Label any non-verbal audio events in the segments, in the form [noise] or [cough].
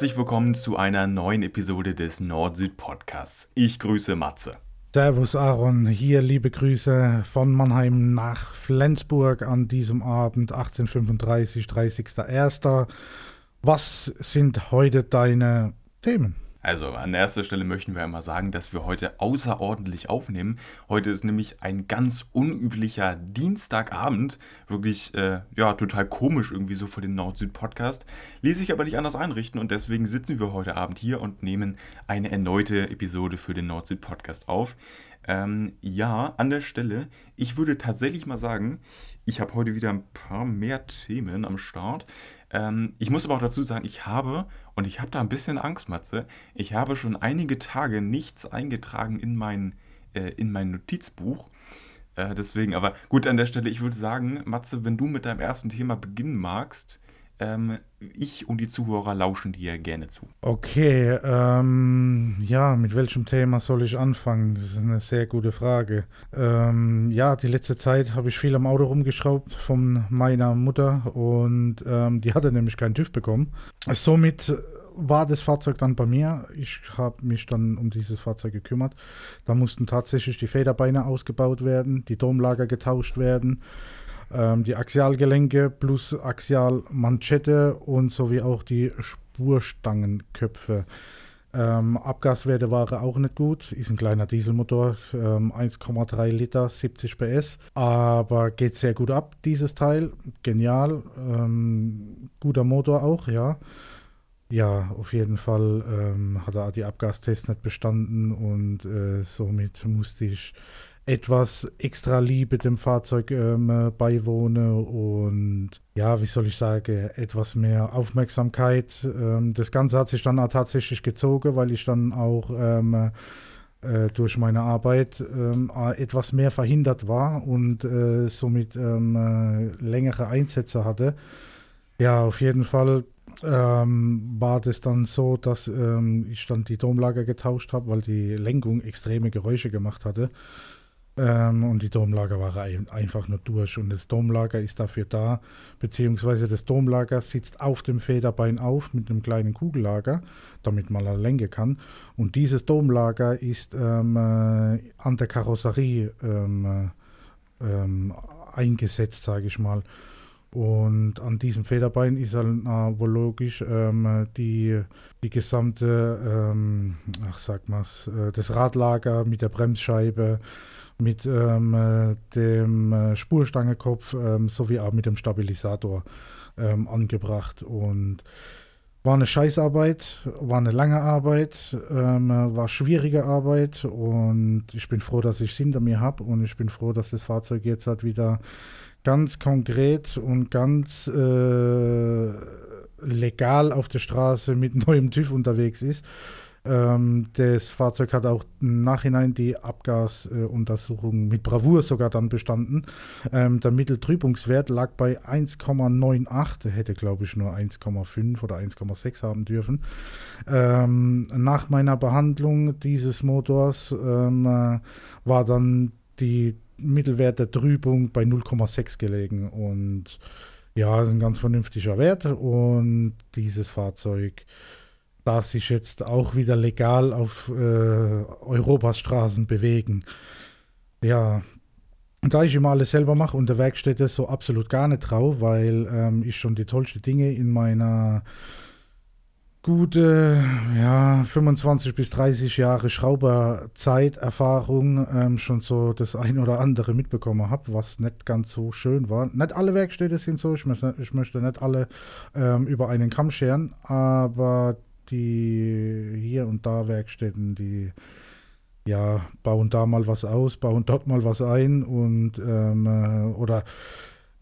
Herzlich willkommen zu einer neuen Episode des Nord-Süd-Podcasts. Ich grüße Matze. Servus Aaron, hier liebe Grüße von Mannheim nach Flensburg an diesem Abend 1835, 30.01. Was sind heute deine Themen? Also an erster Stelle möchten wir einmal sagen, dass wir heute außerordentlich aufnehmen. Heute ist nämlich ein ganz unüblicher Dienstagabend. Wirklich, äh, ja, total komisch irgendwie so für den Nord-Süd-Podcast. Ließ sich aber nicht anders einrichten und deswegen sitzen wir heute Abend hier und nehmen eine erneute Episode für den Nord-Süd-Podcast auf. Ähm, ja, an der Stelle, ich würde tatsächlich mal sagen, ich habe heute wieder ein paar mehr Themen am Start. Ähm, ich muss aber auch dazu sagen, ich habe, und ich habe da ein bisschen Angst, Matze, ich habe schon einige Tage nichts eingetragen in mein, äh, in mein Notizbuch. Äh, deswegen, aber gut, an der Stelle, ich würde sagen, Matze, wenn du mit deinem ersten Thema beginnen magst, ich und die Zuhörer lauschen dir gerne zu. Okay, ähm, ja, mit welchem Thema soll ich anfangen? Das ist eine sehr gute Frage. Ähm, ja, die letzte Zeit habe ich viel am Auto rumgeschraubt von meiner Mutter und ähm, die hatte nämlich keinen TÜV bekommen. Somit war das Fahrzeug dann bei mir. Ich habe mich dann um dieses Fahrzeug gekümmert. Da mussten tatsächlich die Federbeine ausgebaut werden, die Domlager getauscht werden ähm, die Axialgelenke plus Axialmanschette und sowie auch die Spurstangenköpfe. Ähm, Abgaswerte waren auch nicht gut. Ist ein kleiner Dieselmotor, ähm, 1,3 Liter, 70 PS. Aber geht sehr gut ab, dieses Teil. Genial. Ähm, guter Motor auch, ja. Ja, auf jeden Fall ähm, hat er die Abgastests nicht bestanden und äh, somit musste ich etwas extra Liebe dem Fahrzeug ähm, beiwohne und ja, wie soll ich sagen, etwas mehr Aufmerksamkeit. Ähm, das Ganze hat sich dann auch tatsächlich gezogen, weil ich dann auch ähm, äh, durch meine Arbeit ähm, etwas mehr verhindert war und äh, somit ähm, äh, längere Einsätze hatte. Ja, auf jeden Fall ähm, war das dann so, dass ähm, ich dann die Domlager getauscht habe, weil die Lenkung extreme Geräusche gemacht hatte. Ähm, und die Domlager waren einfach nur durch. Und das Domlager ist dafür da, beziehungsweise das Domlager sitzt auf dem Federbein auf mit einem kleinen Kugellager, damit man eine Länge kann. Und dieses Domlager ist ähm, äh, an der Karosserie ähm, äh, ähm, eingesetzt, sage ich mal. Und an diesem Federbein ist halt äh, logisch ähm, die, die gesamte, ähm, ach sag mal's, äh, das Radlager mit der Bremsscheibe, mit ähm, äh, dem äh, Spurstangekopf ähm, sowie auch mit dem Stabilisator ähm, angebracht. Und war eine Scheißarbeit, war eine lange Arbeit, ähm, war schwierige Arbeit und ich bin froh, dass ich es hinter mir habe und ich bin froh, dass das Fahrzeug jetzt halt wieder ganz konkret und ganz äh, legal auf der Straße mit [laughs] neuem TÜV unterwegs ist. Ähm, das Fahrzeug hat auch im Nachhinein die Abgasuntersuchung mit Bravour sogar dann bestanden. Ähm, der Mitteltrübungswert lag bei 1,98, der hätte glaube ich nur 1,5 oder 1,6 haben dürfen. Ähm, nach meiner Behandlung dieses Motors ähm, äh, war dann die Mittelwert der Trübung bei 0,6 gelegen und ja, ist ein ganz vernünftiger Wert und dieses Fahrzeug darf sich jetzt auch wieder legal auf äh, Europas Straßen bewegen. Ja, da ich immer alles selber mache und der Werkstätte so absolut gar nicht traue, weil ähm, ich schon die tollsten Dinge in meiner gute ja, 25 bis 30 Jahre Schrauberzeiterfahrung ähm, schon so das ein oder andere mitbekommen habe, was nicht ganz so schön war. Nicht alle Werkstätte sind so, ich möchte, ich möchte nicht alle ähm, über einen Kamm scheren, aber die hier und da Werkstätten, die ja bauen da mal was aus, bauen dort mal was ein und ähm, äh, oder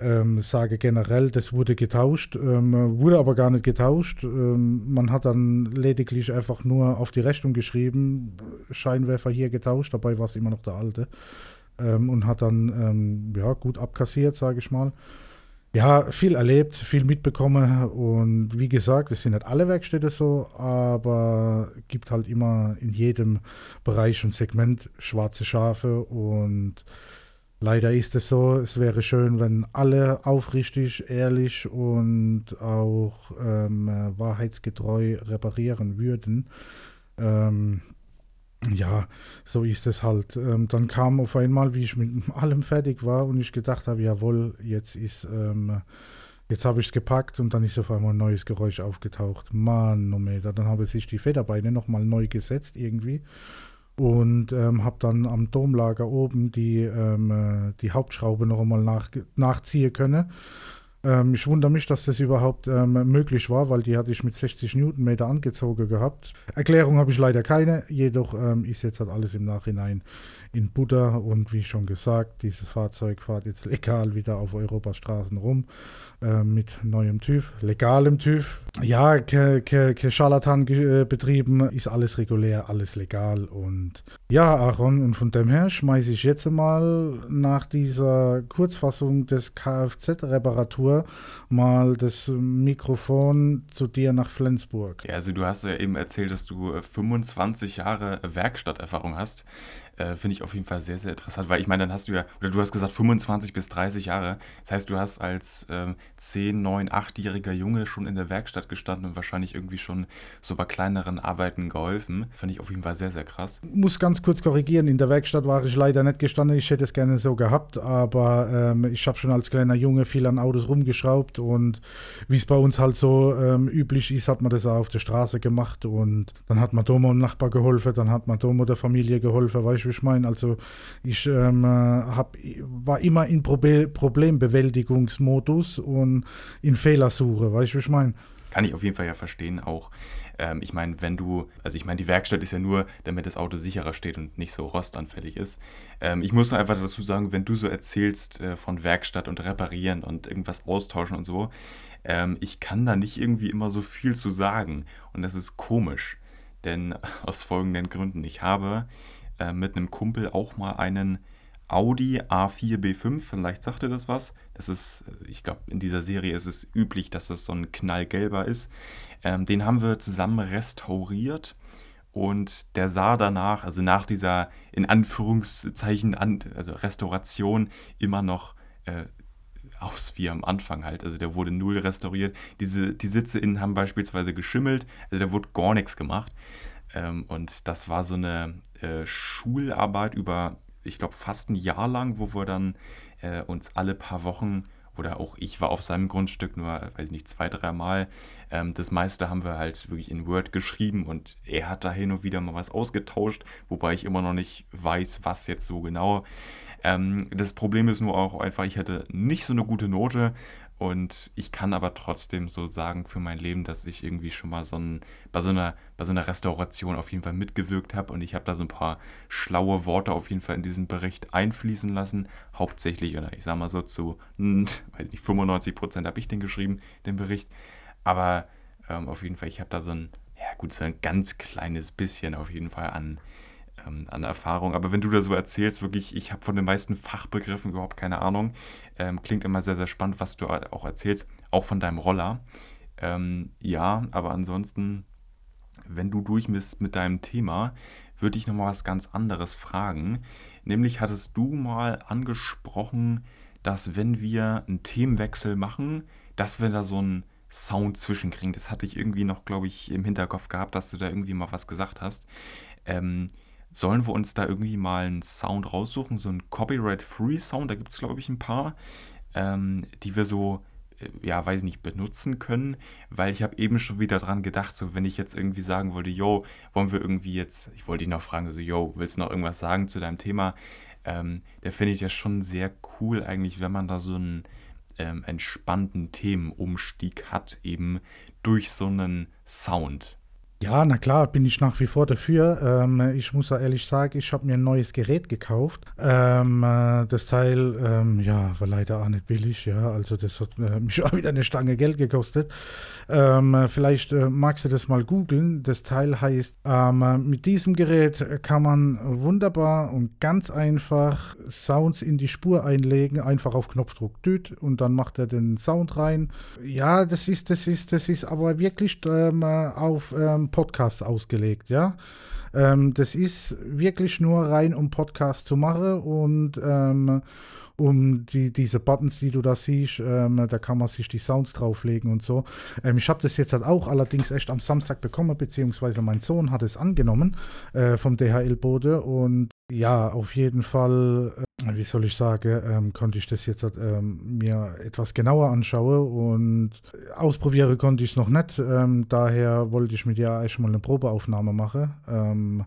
ähm, sage generell, das wurde getauscht, ähm, wurde aber gar nicht getauscht. Ähm, man hat dann lediglich einfach nur auf die Rechnung geschrieben, Scheinwerfer hier getauscht, dabei war es immer noch der alte. Ähm, und hat dann ähm, ja, gut abkassiert, sage ich mal. Ja, viel erlebt, viel mitbekommen und wie gesagt, es sind nicht alle Werkstätte so, aber gibt halt immer in jedem Bereich und Segment schwarze Schafe und Leider ist es so, es wäre schön, wenn alle aufrichtig, ehrlich und auch ähm, äh, wahrheitsgetreu reparieren würden. Ähm, ja, so ist es halt. Ähm, dann kam auf einmal, wie ich mit [laughs] allem fertig war und ich gedacht habe, jawohl, jetzt ist, ähm, jetzt habe ich es gepackt und dann ist auf einmal ein neues Geräusch aufgetaucht. Manometer. Dann habe ich die Federbeine nochmal neu gesetzt irgendwie und ähm, habe dann am Domlager oben die, ähm, äh, die Hauptschraube noch einmal nach, nachziehen können. Ähm, ich wundere mich, dass das überhaupt ähm, möglich war, weil die hatte ich mit 60 Newtonmeter angezogen gehabt. Erklärung habe ich leider keine, jedoch ähm, ist jetzt halt alles im Nachhinein in Butter und wie schon gesagt, dieses Fahrzeug fährt jetzt legal wieder auf Europas Straßen rum äh, mit neuem TÜV, legalem TÜV. Ja, ke, Scharlatan äh, betrieben, ist alles regulär, alles legal und ja, Aaron, und von dem her schmeiße ich jetzt mal nach dieser Kurzfassung des Kfz-Reparatur mal das Mikrofon zu dir nach Flensburg. Ja, also du hast ja eben erzählt, dass du 25 Jahre Werkstatterfahrung hast äh, finde ich auf jeden Fall sehr, sehr interessant, weil ich meine, dann hast du ja, oder du hast gesagt 25 bis 30 Jahre. Das heißt, du hast als ähm, 10, 9, 8-jähriger Junge schon in der Werkstatt gestanden und wahrscheinlich irgendwie schon so bei kleineren Arbeiten geholfen. Finde ich auf jeden Fall sehr, sehr krass. Muss ganz kurz korrigieren, in der Werkstatt war ich leider nicht gestanden. Ich hätte es gerne so gehabt, aber ähm, ich habe schon als kleiner Junge viel an Autos rumgeschraubt und wie es bei uns halt so ähm, üblich ist, hat man das auch auf der Straße gemacht und dann hat man Domo dem Nachbar geholfen, dann hat man Domo der Familie geholfen, weißt du, ich meine? Also ich ähm, hab, war immer in Probe Problembewältigungsmodus und in Fehlersuche, weißt du, wie ich meine? Kann ich auf jeden Fall ja verstehen auch. Ähm, ich meine, wenn du, also ich meine, die Werkstatt ist ja nur, damit das Auto sicherer steht und nicht so rostanfällig ist. Ähm, ich muss nur einfach dazu sagen, wenn du so erzählst äh, von Werkstatt und reparieren und irgendwas austauschen und so, ähm, ich kann da nicht irgendwie immer so viel zu sagen. Und das ist komisch. Denn [laughs] aus folgenden Gründen. Ich habe äh, mit einem Kumpel auch mal einen Audi A4 B5, vielleicht sagt ihr das was. Das ist, äh, ich glaube, in dieser Serie ist es üblich, dass das so ein knallgelber ist. Ähm, den haben wir zusammen restauriert und der sah danach, also nach dieser in Anführungszeichen, also Restauration, immer noch äh, aus wie am Anfang halt. Also der wurde null restauriert. Diese, die Sitze innen haben beispielsweise geschimmelt, also da wurde gar nichts gemacht. Ähm, und das war so eine äh, Schularbeit über, ich glaube, fast ein Jahr lang, wo wir dann äh, uns alle paar Wochen oder auch ich war auf seinem Grundstück nur, weiß ich nicht, zwei, dreimal. Ähm, das meiste haben wir halt wirklich in Word geschrieben und er hat da hin und wieder mal was ausgetauscht, wobei ich immer noch nicht weiß, was jetzt so genau. Ähm, das Problem ist nur auch einfach, ich hatte nicht so eine gute Note und ich kann aber trotzdem so sagen für mein Leben, dass ich irgendwie schon mal so ein, bei, so einer, bei so einer Restauration auf jeden Fall mitgewirkt habe. Und ich habe da so ein paar schlaue Worte auf jeden Fall in diesen Bericht einfließen lassen. Hauptsächlich, oder ich sage mal so zu, weiß nicht, 95 Prozent habe ich den geschrieben, den Bericht. Aber ähm, auf jeden Fall, ich habe da so ein, ja gut, so ein ganz kleines bisschen auf jeden Fall an ähm, an Erfahrung. Aber wenn du da so erzählst, wirklich, ich habe von den meisten Fachbegriffen überhaupt keine Ahnung. Ähm, klingt immer sehr, sehr spannend, was du auch erzählst, auch von deinem Roller. Ähm, ja, aber ansonsten, wenn du durch bist mit deinem Thema, würde ich nochmal was ganz anderes fragen. Nämlich hattest du mal angesprochen, dass wenn wir einen Themenwechsel machen, dass wir da so einen Sound zwischenkriegen. Das hatte ich irgendwie noch, glaube ich, im Hinterkopf gehabt, dass du da irgendwie mal was gesagt hast. Ähm, Sollen wir uns da irgendwie mal einen Sound raussuchen, so einen Copyright-Free-Sound, da gibt es, glaube ich, ein paar, ähm, die wir so, äh, ja, weiß ich nicht, benutzen können, weil ich habe eben schon wieder dran gedacht, so wenn ich jetzt irgendwie sagen wollte, yo, wollen wir irgendwie jetzt, ich wollte dich noch fragen, so, yo, willst du noch irgendwas sagen zu deinem Thema? Ähm, der finde ich ja schon sehr cool eigentlich, wenn man da so einen ähm, entspannten Themenumstieg hat, eben durch so einen Sound. Ja, na klar, bin ich nach wie vor dafür. Ähm, ich muss ehrlich sagen, ich habe mir ein neues Gerät gekauft. Ähm, äh, das Teil, ähm, ja, war leider auch nicht billig, ja. Also das hat äh, [laughs] mich auch wieder eine Stange Geld gekostet. Ähm, vielleicht äh, magst du das mal googeln. Das Teil heißt, ähm, mit diesem Gerät kann man wunderbar und ganz einfach Sounds in die Spur einlegen, einfach auf Knopfdruck düt und dann macht er den Sound rein. Ja, das ist, das ist, das ist aber wirklich ähm, auf Podcasts ausgelegt, ja. Ähm, das ist wirklich nur rein, um Podcasts zu machen und ähm, um die, diese Buttons, die du da siehst, ähm, da kann man sich die Sounds drauflegen und so. Ähm, ich habe das jetzt halt auch allerdings echt am Samstag bekommen, beziehungsweise mein Sohn hat es angenommen äh, vom DHL-Bode und ja, auf jeden Fall, äh, wie soll ich sagen, ähm, konnte ich das jetzt ähm, mir etwas genauer anschauen und ausprobieren konnte ich es noch nicht. Ähm, daher wollte ich mit dir eigentlich mal eine Probeaufnahme machen ähm,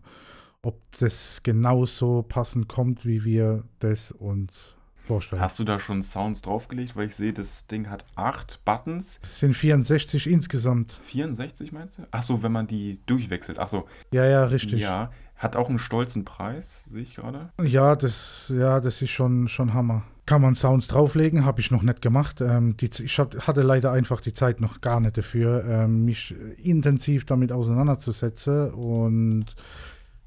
ob das genauso passend kommt, wie wir das uns vorstellen. Hast du da schon Sounds draufgelegt? Weil ich sehe, das Ding hat acht Buttons. Es sind 64 insgesamt. 64 meinst du? Achso, wenn man die durchwechselt. Achso. Ja, ja, richtig. Ja, hat auch einen stolzen Preis, sehe ich gerade. Ja, das, ja, das ist schon, schon Hammer. Kann man Sounds drauflegen, habe ich noch nicht gemacht. Ähm, die, ich hab, hatte leider einfach die Zeit noch gar nicht dafür, ähm, mich intensiv damit auseinanderzusetzen und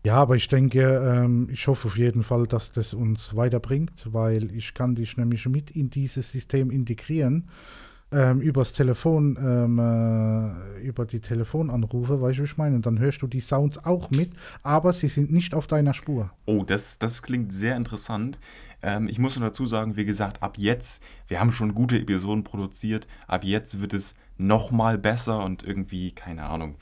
ja, aber ich denke, ähm, ich hoffe auf jeden Fall, dass das uns weiterbringt, weil ich kann dich nämlich mit in dieses System integrieren. Ähm, übers Telefon, ähm, äh, über die Telefonanrufe, weißt du, wie ich meine? Und dann hörst du die Sounds auch mit, aber sie sind nicht auf deiner Spur. Oh, das, das klingt sehr interessant. Ähm, ich muss nur dazu sagen, wie gesagt, ab jetzt, wir haben schon gute Episoden produziert, ab jetzt wird es nochmal besser und irgendwie, keine Ahnung,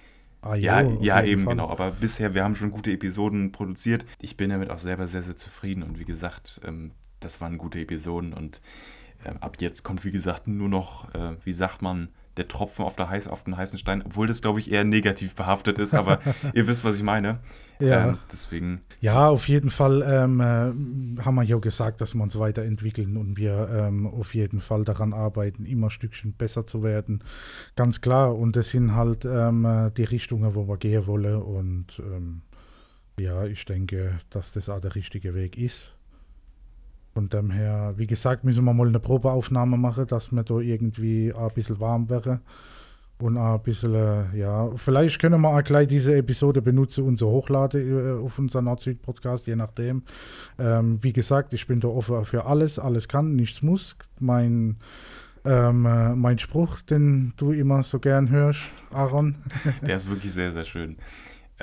Ah, ja, jo, ja, eben, Fall. genau. Aber bisher, wir haben schon gute Episoden produziert. Ich bin damit auch selber sehr, sehr zufrieden. Und wie gesagt, ähm, das waren gute Episoden. Und ab jetzt kommt, wie gesagt, nur noch, äh, wie sagt man, der Tropfen auf, der heiß, auf den heißen Stein, obwohl das, glaube ich, eher negativ behaftet ist, aber [laughs] ihr wisst, was ich meine. Ja. Ähm, deswegen. Ja, auf jeden Fall ähm, äh, haben wir ja gesagt, dass wir uns weiterentwickeln und wir ähm, auf jeden Fall daran arbeiten, immer ein Stückchen besser zu werden. Ganz klar. Und das sind halt ähm, äh, die Richtungen, wo wir gehen wollen. Und ähm, ja, ich denke, dass das auch der richtige Weg ist. Von dem her, wie gesagt, müssen wir mal eine Probeaufnahme machen, dass wir da irgendwie ein bisschen warm wäre. Und ein bisschen, äh, ja, vielleicht können wir auch gleich diese Episode benutzen und so hochladen äh, auf unseren Nord-Süd-Podcast, je nachdem. Ähm, wie gesagt, ich bin da offen für alles. Alles kann, nichts muss. Mein, ähm, äh, mein Spruch, den du immer so gern hörst, Aaron. Der ist wirklich sehr, sehr schön.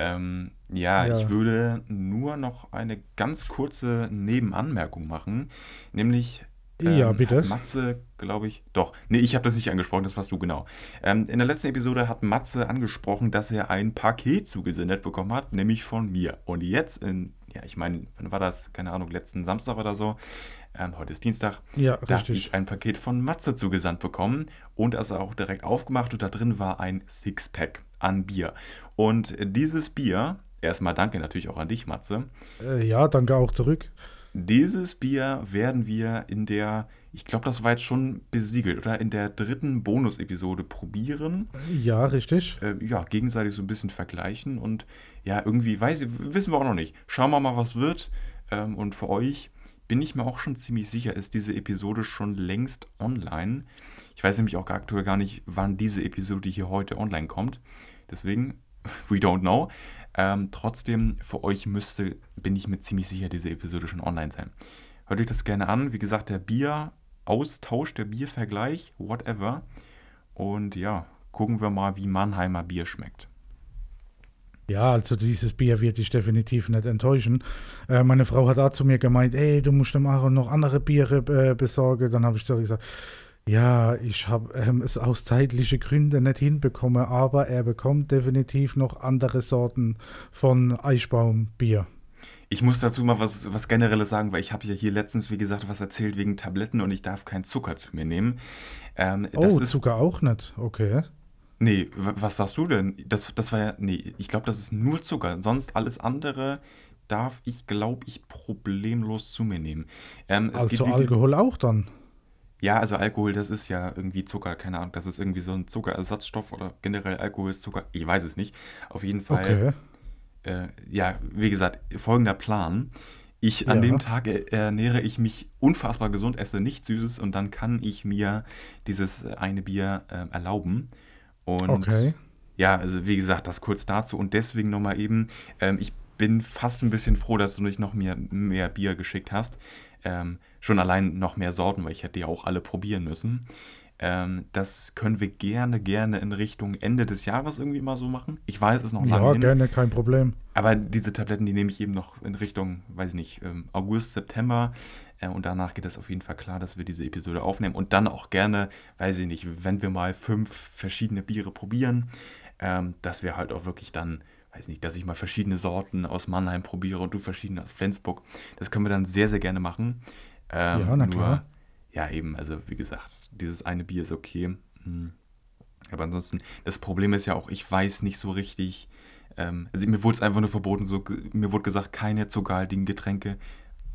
Ähm, ja, ja, ich würde nur noch eine ganz kurze Nebenanmerkung machen, nämlich ähm, ja, bitte. Matze, glaube ich, doch, nee, ich habe das nicht angesprochen, das warst du genau. Ähm, in der letzten Episode hat Matze angesprochen, dass er ein Paket zugesendet bekommen hat, nämlich von mir. Und jetzt, in, ja, ich meine, wann war das? Keine Ahnung, letzten Samstag oder so. Ähm, heute ist Dienstag. Ja, da habe ich ein Paket von Matze zugesandt bekommen und das auch direkt aufgemacht und da drin war ein Sixpack an Bier. Und dieses Bier, erstmal danke natürlich auch an dich, Matze. Äh, ja, danke auch zurück. Dieses Bier werden wir in der, ich glaube, das war jetzt schon besiegelt, oder in der dritten Bonus-Episode probieren. Ja, richtig. Äh, ja, gegenseitig so ein bisschen vergleichen und ja, irgendwie weiß ich, wissen wir auch noch nicht. Schauen wir mal, was wird. Ähm, und für euch bin ich mir auch schon ziemlich sicher, ist diese Episode schon längst online. Ich weiß nämlich auch aktuell gar nicht, wann diese Episode hier heute online kommt. Deswegen, we don't know. Ähm, trotzdem, für euch müsste, bin ich mir ziemlich sicher, diese Episode schon online sein. Hört euch das gerne an. Wie gesagt, der Bieraustausch, der Biervergleich, whatever. Und ja, gucken wir mal, wie Mannheimer Bier schmeckt. Ja, also dieses Bier wird dich definitiv nicht enttäuschen. Äh, meine Frau hat auch zu mir gemeint, ey, du musst dem Aaron noch andere Biere äh, besorgen. Dann habe ich so gesagt, ja, ich habe ähm, es aus zeitlichen Gründen nicht hinbekommen, aber er bekommt definitiv noch andere Sorten von Eichbaumbier. Ich muss dazu mal was, was Generelles sagen, weil ich habe ja hier letztens, wie gesagt, was erzählt wegen Tabletten und ich darf keinen Zucker zu mir nehmen. Ähm, oh, ist, Zucker auch nicht, okay. Nee, was sagst du denn? Das, das war ja, nee, ich glaube, das ist nur Zucker. Sonst alles andere darf ich, glaube ich, problemlos zu mir nehmen. Ähm, also Alkohol auch dann? Ja, also Alkohol, das ist ja irgendwie Zucker, keine Ahnung, das ist irgendwie so ein Zuckerersatzstoff oder generell Alkohol ist Zucker, ich weiß es nicht. Auf jeden Fall, okay. äh, ja, wie gesagt, folgender Plan. Ich, an ja. dem Tag ernähre ich mich unfassbar gesund, esse nichts Süßes und dann kann ich mir dieses eine Bier äh, erlauben. Und okay. ja, also wie gesagt, das kurz dazu und deswegen nochmal eben, ähm, ich bin fast ein bisschen froh, dass du nicht noch mehr, mehr Bier geschickt hast. Ähm, schon allein noch mehr Sorten, weil ich hätte ja auch alle probieren müssen. Ähm, das können wir gerne, gerne in Richtung Ende des Jahres irgendwie mal so machen. Ich weiß, es ist noch lange Ja, hin. gerne, kein Problem. Aber diese Tabletten, die nehme ich eben noch in Richtung, weiß ich nicht, ähm, August, September. Äh, und danach geht es auf jeden Fall klar, dass wir diese Episode aufnehmen. Und dann auch gerne, weiß ich nicht, wenn wir mal fünf verschiedene Biere probieren, ähm, dass wir halt auch wirklich dann, weiß nicht, dass ich mal verschiedene Sorten aus Mannheim probiere und du verschiedene aus Flensburg. Das können wir dann sehr, sehr gerne machen. Ähm, Ja, na nur, klar. ja, eben, also wie gesagt, dieses eine Bier ist okay. Hm. Aber ansonsten, das Problem ist ja auch, ich weiß nicht so richtig. Ähm, also mir wurde es einfach nur verboten, so, mir wurde gesagt, keine zuckerhaltigen Getränke.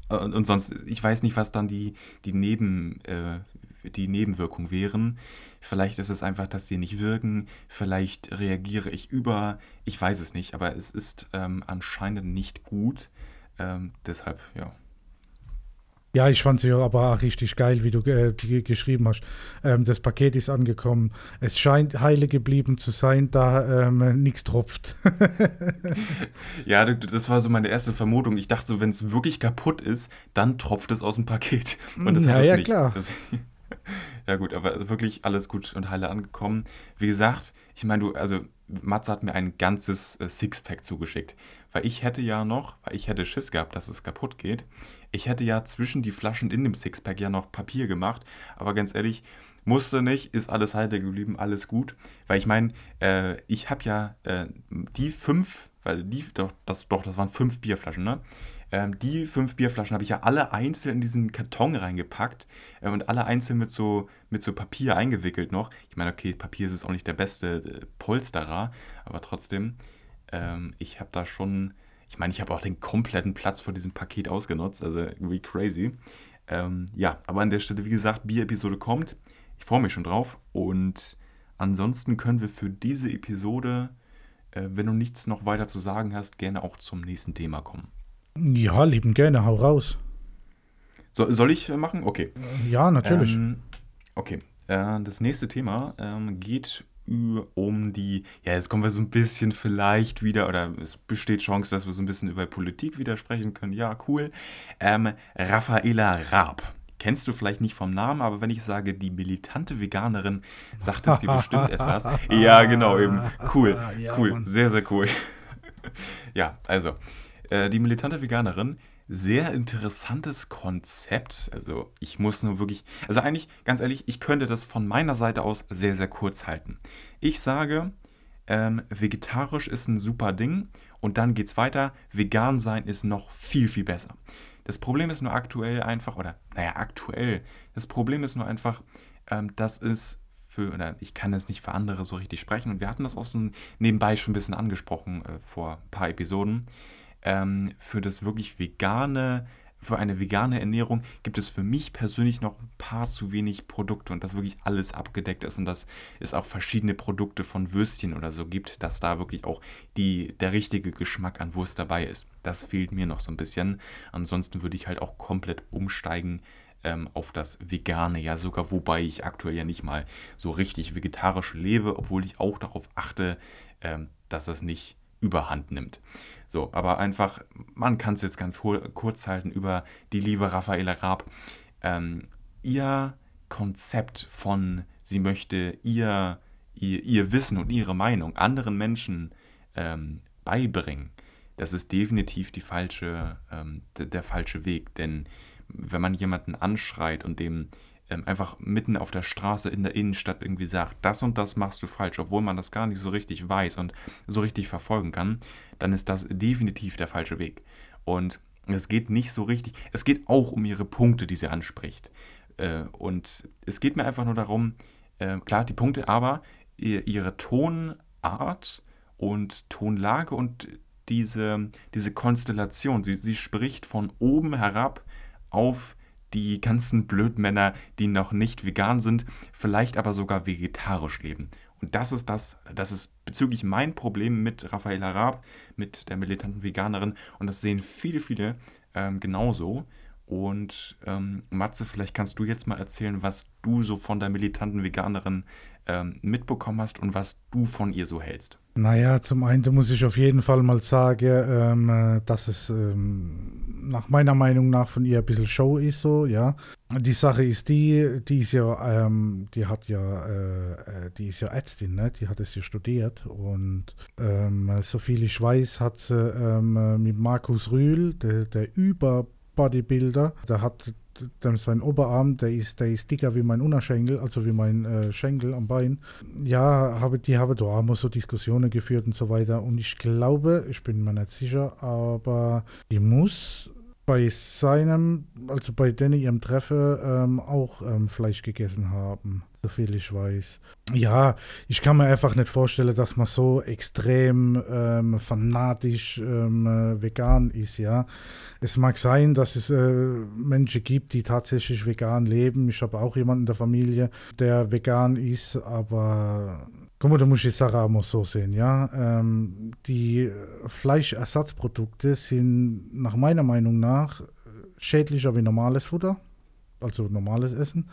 Äh, Und, und sonst, ich weiß nicht, was dann die, die, Neben, äh, die Nebenwirkungen wären. Vielleicht ist es einfach, dass sie nicht wirken. Vielleicht reagiere ich über. Ich weiß es nicht, aber es ist ähm, anscheinend nicht gut. Ähm, deshalb, ja. Ja, ich fand sie aber auch richtig geil, wie du äh, ge- geschrieben hast. Ähm, das Paket ist angekommen. Es scheint heile geblieben zu sein, da ähm, nichts tropft. [laughs] Ja, das war so meine erste Vermutung. Ich dachte so, wenn es wirklich kaputt ist, dann tropft es aus dem Paket. Und das Ja, hat es ja, nicht. klar. Das, [laughs] ja gut, aber wirklich alles gut und heile angekommen. Wie gesagt, ich meine, du, also Matze hat mir ein ganzes äh, Sixpack zugeschickt. Weil ich hätte ja noch, weil ich hätte Schiss gehabt, dass es kaputt geht. Ich hätte ja zwischen die Flaschen in dem Sixpack ja noch Papier gemacht. Aber ganz ehrlich, musste nicht, ist alles heile geblieben, alles gut. Weil ich meine, äh, ich habe ja äh, die fünf, weil die, doch, das, doch, das waren fünf Bierflaschen, ne? Ähm, die fünf Bierflaschen habe ich ja alle einzeln in diesen Karton reingepackt äh, und alle einzeln mit so, mit so Papier eingewickelt noch. Ich meine, okay, Papier ist jetzt auch nicht der beste äh, Polsterer, aber trotzdem, ähm, ich habe da schon, ich meine, ich habe auch den kompletten Platz vor diesem Paket ausgenutzt, also irgendwie crazy. Ähm, ja, aber an der Stelle, wie gesagt, Bier-Episode kommt. Ich freue mich schon drauf und ansonsten können wir für diese Episode, äh, wenn du nichts noch weiter zu sagen hast, gerne auch zum nächsten Thema kommen. Ja, lieben gerne, hau raus. So, soll ich äh, machen? Okay. Ja, natürlich. Ähm, okay. Äh, das nächste Thema ähm, geht um die, ja, jetzt kommen wir so ein bisschen vielleicht wieder, oder es besteht Chance, dass wir so ein bisschen über Politik wieder sprechen können. Ja, cool. Ähm, Raffaela Raab. Kennst du vielleicht nicht vom Namen, aber wenn ich sage, die militante Veganerin, sagt es dir bestimmt [laughs] etwas. Ja, genau, eben. Cool, cool, sehr, sehr cool. [laughs] ja, also, äh, die militante Veganerin, sehr interessantes Konzept. Also, ich muss nur wirklich, also eigentlich, ganz ehrlich, ich könnte das von meiner Seite aus sehr, sehr kurz halten. Ich sage, ähm, vegetarisch ist ein super Ding und dann geht's weiter. Vegan sein ist noch viel, viel besser. Das Problem ist nur aktuell einfach, oder naja, aktuell, das Problem ist nur einfach, ähm, dass es für, oder ich kann jetzt nicht für andere so richtig sprechen und wir hatten das auch so nebenbei schon ein bisschen angesprochen äh, vor ein paar Episoden. Ähm, für das wirklich vegane, für eine vegane Ernährung gibt es für mich persönlich noch ein paar zu wenig Produkte und dass wirklich alles abgedeckt ist und dass es auch verschiedene Produkte von Würstchen oder so gibt, dass da wirklich auch die, der richtige Geschmack an Wurst dabei ist. Das fehlt mir noch so ein bisschen. Ansonsten würde ich halt auch komplett umsteigen ähm, auf das Vegane, ja sogar, wobei ich aktuell ja nicht mal so richtig vegetarisch lebe, obwohl ich auch darauf achte, ähm, dass das nicht überhand nimmt. So, aber einfach, man kann es jetzt ganz kurz halten über die liebe Raffaela Raab. Ähm, ihr Konzept von, sie möchte ihr, ihr, ihr Wissen und ihre Meinung anderen Menschen ähm, beibringen, das ist definitiv die falsche, ähm, der, der falsche Weg. Denn wenn man jemanden anschreit und dem ähm, einfach mitten auf der Straße in der Innenstadt irgendwie sagt, das und das machst du falsch, obwohl man das gar nicht so richtig weiß und so richtig verfolgen kann, dann ist das definitiv der falsche Weg. Und es geht nicht so richtig, es geht auch um ihre Punkte, die sie anspricht. Äh, und es geht mir einfach nur darum, äh, klar, die Punkte, aber ihr, ihre Tonart und Tonlage und diese, diese Konstellation, sie, sie spricht von oben herab auf die ganzen Blödmänner, die noch nicht vegan sind, vielleicht aber sogar vegetarisch leben. Und das ist das, das ist bezüglich mein Problem mit Raffaella Raab, mit der militanten Veganerin. Und das sehen viele, viele ähm, genauso. Und ähm, Matze, vielleicht kannst du jetzt mal erzählen, was du so von der militanten Veganerin ähm, mitbekommen hast und was du von ihr so hältst. Naja, zum einen muss ich auf jeden Fall mal sagen, ähm, äh, dass es ähm, nach meiner Meinung nach von ihr ein bisschen Show ist, so, ja. Die Sache ist die, die ist ja, ähm, die hat ja, äh, äh die ist ja Ärztin, ne? Die hat es ja studiert und ähm, soviel ich weiß, hat sie ähm, mit Markus Rühl, der, der über Bodybuilder. Der hat dann sein Oberarm, der ist, der ist dicker wie mein Unterschenkel, also wie mein äh, Schenkel am Bein. Ja, habe, die haben da auch so Diskussionen geführt und so weiter. Und ich glaube, ich bin mir nicht sicher, aber die muss bei seinem, also bei denen ihrem Treffen ähm, auch ähm, Fleisch gegessen haben soviel ich weiß. Ja, ich kann mir einfach nicht vorstellen, dass man so extrem ähm, fanatisch ähm, äh, vegan ist, ja. Es mag sein, dass es äh, Menschen gibt, die tatsächlich vegan leben. Ich habe auch jemanden in der Familie, der vegan ist, aber Guck mal, da muss ich die Sache auch mal so sehen, ja. Ähm, die Fleischersatzprodukte sind nach meiner Meinung nach schädlicher wie normales Futter, also normales Essen.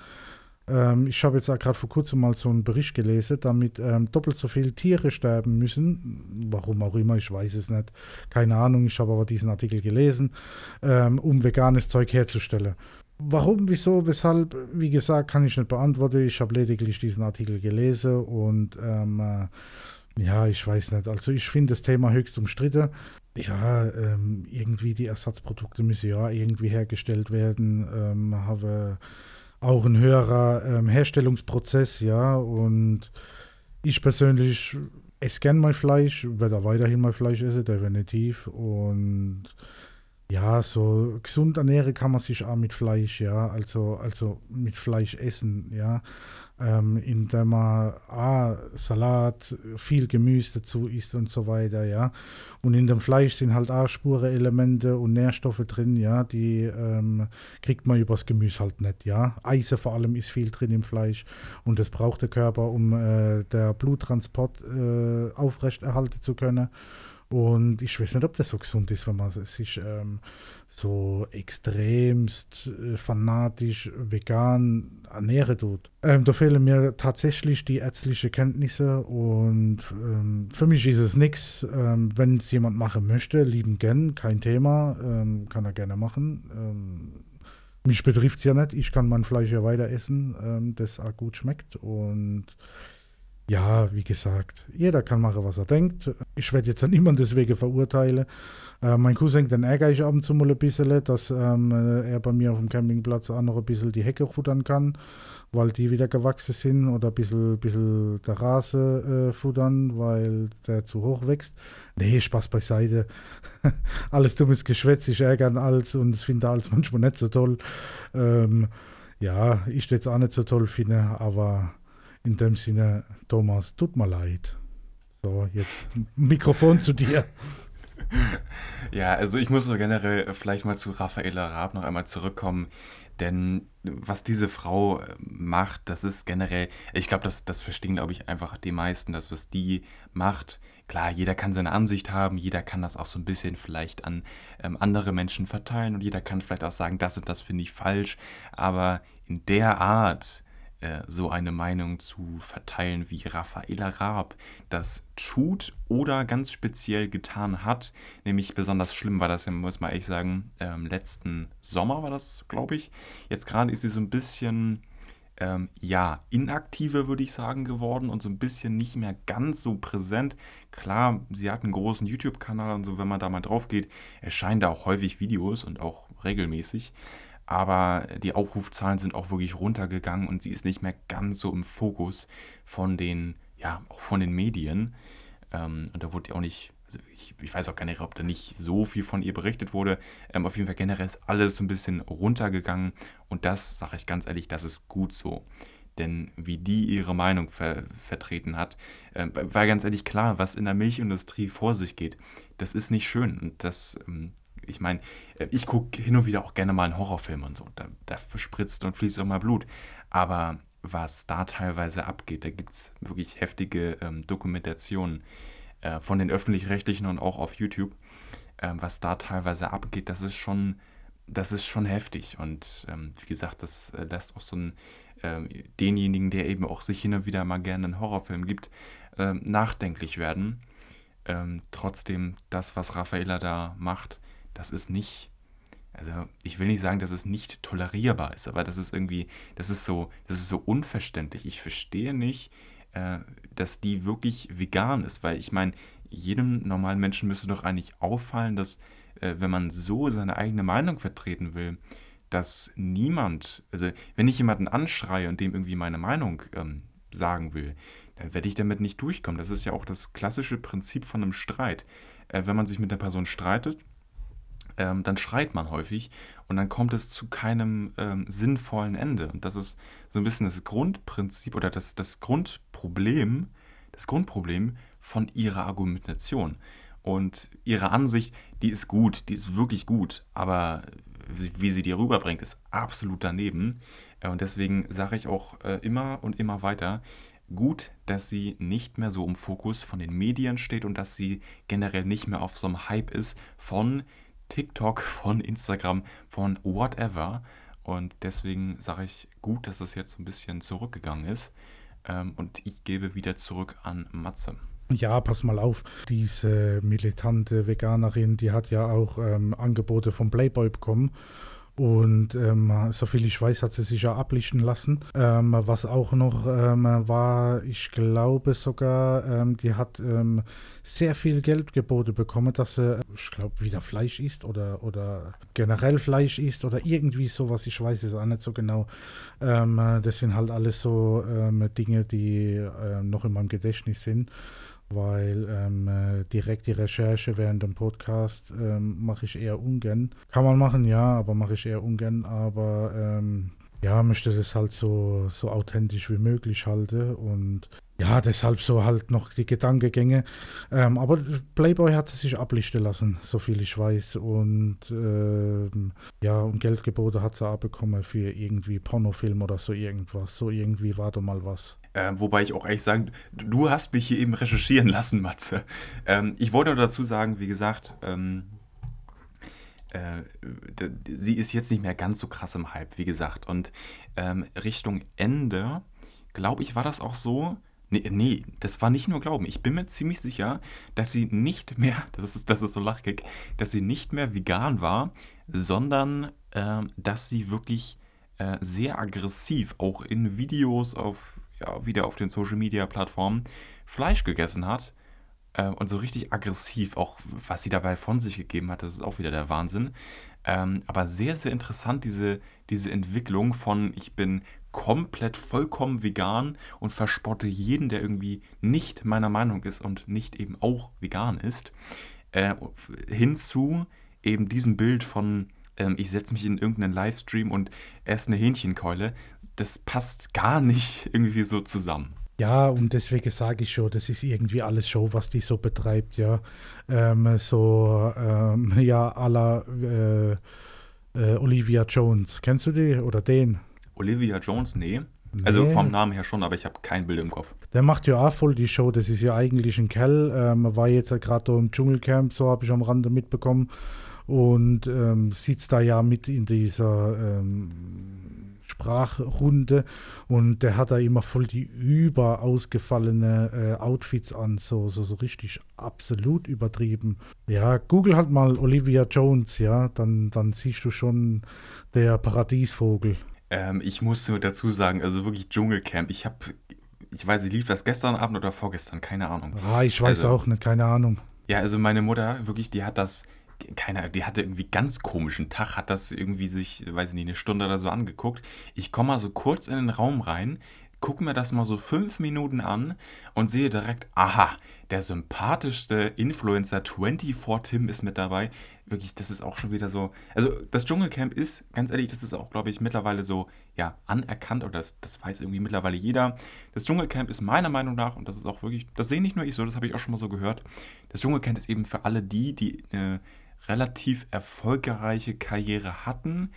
Ähm, ich habe jetzt gerade vor kurzem mal so einen Bericht gelesen, damit ähm, doppelt so viele Tiere sterben müssen. Warum auch immer, ich weiß es nicht. Keine Ahnung, ich habe aber diesen Artikel gelesen, ähm, um veganes Zeug herzustellen. Warum, wieso, weshalb, wie gesagt, kann ich nicht beantworten. Ich habe lediglich diesen Artikel gelesen und ähm, äh, ja, ich weiß nicht. Also ich finde das Thema höchst umstritten. Ja, ähm, irgendwie die Ersatzprodukte müssen ja irgendwie hergestellt werden. Ähm, habe auch ein höherer ähm, Herstellungsprozess, ja. Und ich persönlich esse gern mal Fleisch, werde weiterhin mal Fleisch essen, definitiv. Und ja, so gesund ernähren kann man sich auch mit Fleisch, ja, also, also mit Fleisch essen, ja, ähm, indem man ah, Salat, viel Gemüse dazu isst und so weiter, ja. Und in dem Fleisch sind halt auch Spurenelemente und Nährstoffe drin, ja, die ähm, kriegt man übers Gemüse halt nicht, ja. Eisen vor allem ist viel drin im Fleisch und das braucht der Körper, um äh, der Bluttransport äh, aufrechterhalten zu können. Und ich weiß nicht, ob das so gesund ist, wenn man sich ähm, so extremst äh, fanatisch vegan ernähren tut. Ähm, da fehlen mir tatsächlich die ärztlichen Kenntnisse und ähm, für mich ist es nichts. Ähm, wenn es jemand machen möchte, lieben gern, kein Thema, ähm, kann er gerne machen. Ähm, mich betrifft es ja nicht, ich kann mein Fleisch ja weiter essen, das auch gut schmeckt und ja, wie gesagt, jeder kann machen, was er denkt. Ich werde jetzt niemanden deswegen verurteilen. Äh, mein Cousin, den ärgere ich ab und zu mal ein bisschen, dass ähm, er bei mir auf dem Campingplatz auch noch ein bisschen die Hecke futtern kann, weil die wieder gewachsen sind oder ein bisschen, bisschen der Rase äh, futtern, weil der zu hoch wächst. Nee, Spaß beiseite. [laughs] alles dummes Geschwätz, ich ärgere alles und es finde alles manchmal nicht so toll. Ähm, ja, ich jetzt auch nicht so toll finde, aber in dem Sinne, Thomas, tut mir leid. So, jetzt Mikrofon zu dir. [laughs] Ja, also ich muss so generell vielleicht mal zu Raffaella Raab noch einmal zurückkommen. Denn was diese Frau äh, macht, das ist generell, ich glaube, das, das verstehen, glaube ich, einfach die meisten, das, was die macht. Klar, jeder kann seine Ansicht haben, jeder kann das auch so ein bisschen vielleicht an ähm, andere Menschen verteilen und jeder kann vielleicht auch sagen, das und das finde ich falsch. Aber in der Art, äh, so eine Meinung zu verteilen, wie Raffaella Raab das tut oder ganz speziell getan hat. Nämlich besonders schlimm war das, muss man ehrlich sagen, ähm, letzten Sommer war das, glaube ich. Jetzt gerade ist sie so ein bisschen, ähm, ja, inaktiver, würde ich sagen, geworden und so ein bisschen nicht mehr ganz so präsent. Klar, sie hat einen großen YouTube-Kanal und so, wenn man da mal drauf geht, erscheinen da auch häufig Videos und auch regelmäßig aber die Aufrufzahlen sind auch wirklich runtergegangen und sie ist nicht mehr ganz so im Fokus von den, ja, auch von den Medien. Ähm, und da wurde ja auch nicht, also ich, ich, weiß auch gar nicht, ob da nicht so viel von ihr berichtet wurde. Ähm, auf jeden Fall generell ist alles so ein bisschen runtergegangen und das, sage ich ganz ehrlich, das ist gut so. Denn wie die ihre Meinung ver vertreten hat, äh, war ganz ehrlich klar, was in der Milchindustrie vor sich geht. Das ist nicht schön und das ähm, ich meine, äh, ich gucke hin und wieder auch gerne mal einen Horrorfilm und so. Da, da spritzt und fließt auch mal Blut. Aber was da teilweise abgeht, da gibt es wirklich heftige ähm, Dokumentationen äh, von den öffentlich-rechtlichen und auch auf YouTube. Äh, was da teilweise abgeht, das ist schon das ist schon heftig. Und ähm, wie gesagt, das äh, lässt auch so einen, äh, denjenigen, der eben auch sich hin und wieder mal gerne einen Horrorfilm gibt, äh, nachdenklich werden. Ähm, trotzdem, das, was Raffaella da macht, das ist nicht, also ich will nicht sagen, dass es nicht tolerierbar ist, aber das ist irgendwie, das ist so, das ist so unverständlich. Ich verstehe nicht, äh, dass die wirklich vegan ist, weil ich meine, jedem normalen Menschen müsste doch eigentlich auffallen, dass äh, wenn man so seine eigene Meinung vertreten will, dass niemand, also wenn ich jemanden anschreie und dem irgendwie meine Meinung ähm, sagen will, dann werde ich damit nicht durchkommen. Das ist ja auch das klassische Prinzip von einem Streit. Äh, wenn man sich mit der Person streitet, ähm, dann schreit man häufig und dann kommt es zu keinem ähm, sinnvollen Ende. Und das ist so ein bisschen das Grundprinzip oder das, das Grundproblem, das Grundproblem von ihrer Argumentation. Und ihre Ansicht, die ist gut, die ist wirklich gut, aber wie sie die rüberbringt, ist absolut daneben. Äh, und deswegen sage ich auch äh, immer und immer weiter, gut, dass sie nicht mehr so im Fokus von den Medien steht und dass sie generell nicht mehr auf so einem Hype ist von TikTok, von Instagram, von whatever. Und deswegen sage ich gut, dass es jetzt ein bisschen zurückgegangen ist. Ähm, und ich gebe wieder zurück an Matze. Ja, pass mal auf. Diese militante Veganerin, die hat ja auch ähm, Angebote vom Playboy bekommen. Und ähm, soviel ich weiß, hat sie sich ja ablichten lassen. Ähm, was auch noch ähm, war, ich glaube sogar, ähm, die hat ähm, sehr viel Geldgebote bekommen, dass sie, ich glaube, wieder Fleisch isst oder, oder generell Fleisch isst oder irgendwie sowas. Ich weiß es auch nicht so genau. Ähm, das sind halt alles so Dinge, die äh, noch in meinem Gedächtnis sind weil ähm, äh, direkt die Recherche während dem Podcast ähm, mache ich eher ungern. Kann man machen, ja, aber mache ich eher ungern. Aber ähm, ja, möchte das halt so, so authentisch wie möglich halten und ja, deshalb so halt noch die Gedankengänge. Ähm, aber Playboy hat sich ablichten lassen, so viel ich weiß. Und ähm, ja, und Geldgebote hat sie auch bekommen für irgendwie Pornofilm oder so irgendwas. So irgendwie war da mal was. Äh, wobei ich auch ehrlich sagen, du hast mich hier eben recherchieren lassen, Matze. Ähm, ich wollte nur dazu sagen, wie gesagt, ähm, äh, sie ist jetzt nicht mehr ganz so krass im Hype, wie gesagt. Und ähm, Richtung Ende, glaube ich, war das auch so. Nee, nee, das war nicht nur Glauben. Ich bin mir ziemlich sicher, dass sie nicht mehr, [laughs] das ist, das ist so lachig, dass sie nicht mehr vegan war, sondern äh, dass sie wirklich äh, sehr aggressiv auch in Videos auf wieder auf den Social Media Plattformen Fleisch gegessen hat äh, und so richtig aggressiv, auch was sie dabei von sich gegeben hat, das ist auch wieder der Wahnsinn. Ähm, aber sehr, sehr interessant, diese, diese Entwicklung von ich bin komplett vollkommen vegan und verspotte jeden, der irgendwie nicht meiner Meinung ist und nicht eben auch vegan ist, äh, hinzu eben diesem Bild von ähm, ich setze mich in irgendeinen Livestream und esse eine Hähnchenkeule, das passt gar nicht irgendwie so zusammen. Ja, und deswegen sage ich schon, das ist irgendwie alles Show, was die so betreibt, ja. Ähm, so, ähm, [laughs] ja, à la äh, äh, Olivia Jones. Kennst du die oder den? Olivia Jones, nee. Also vom Namen her schon, aber ich habe kein Bild im Kopf. Der macht ja auch voll die Show. Das ist ja eigentlich ein Kerl. Ähm, war jetzt gerade im Dschungelcamp, so habe ich am Rande mitbekommen. Und ähm, sitzt da ja mit in dieser ähm, Sprachrunde und der hat da immer voll die überausgefallene äh, Outfits an, so, so, so richtig absolut übertrieben. Ja, Google hat mal Olivia Jones, ja, dann, dann siehst du schon der Paradiesvogel. Ähm, ich muss nur dazu sagen, also wirklich Dschungelcamp, ich habe, ich weiß, lief das gestern Abend oder vorgestern, keine Ahnung. Ah, ich weiß also, auch nicht, keine Ahnung. Ja, also meine Mutter, wirklich, die hat das keine, die hatte irgendwie ganz komischen Tag, hat das irgendwie sich, weiß ich nicht, eine Stunde oder so angeguckt. Ich komme mal so kurz in den Raum rein, gucke mir das mal so fünf Minuten an und sehe direkt, aha, der sympathischste Influencer 24 Tim ist mit dabei. Wirklich, das ist auch schon wieder so. Also, das Dschungelcamp ist, ganz ehrlich, das ist auch, glaube ich, mittlerweile so, ja, anerkannt oder das, das weiß irgendwie mittlerweile jeder. Das Dschungelcamp ist meiner Meinung nach, und das ist auch wirklich, das sehe nicht nur ich so, das habe ich auch schon mal so gehört. Das Dschungelcamp ist eben für alle die, die äh, relativ erfolgreiche Karriere hatten,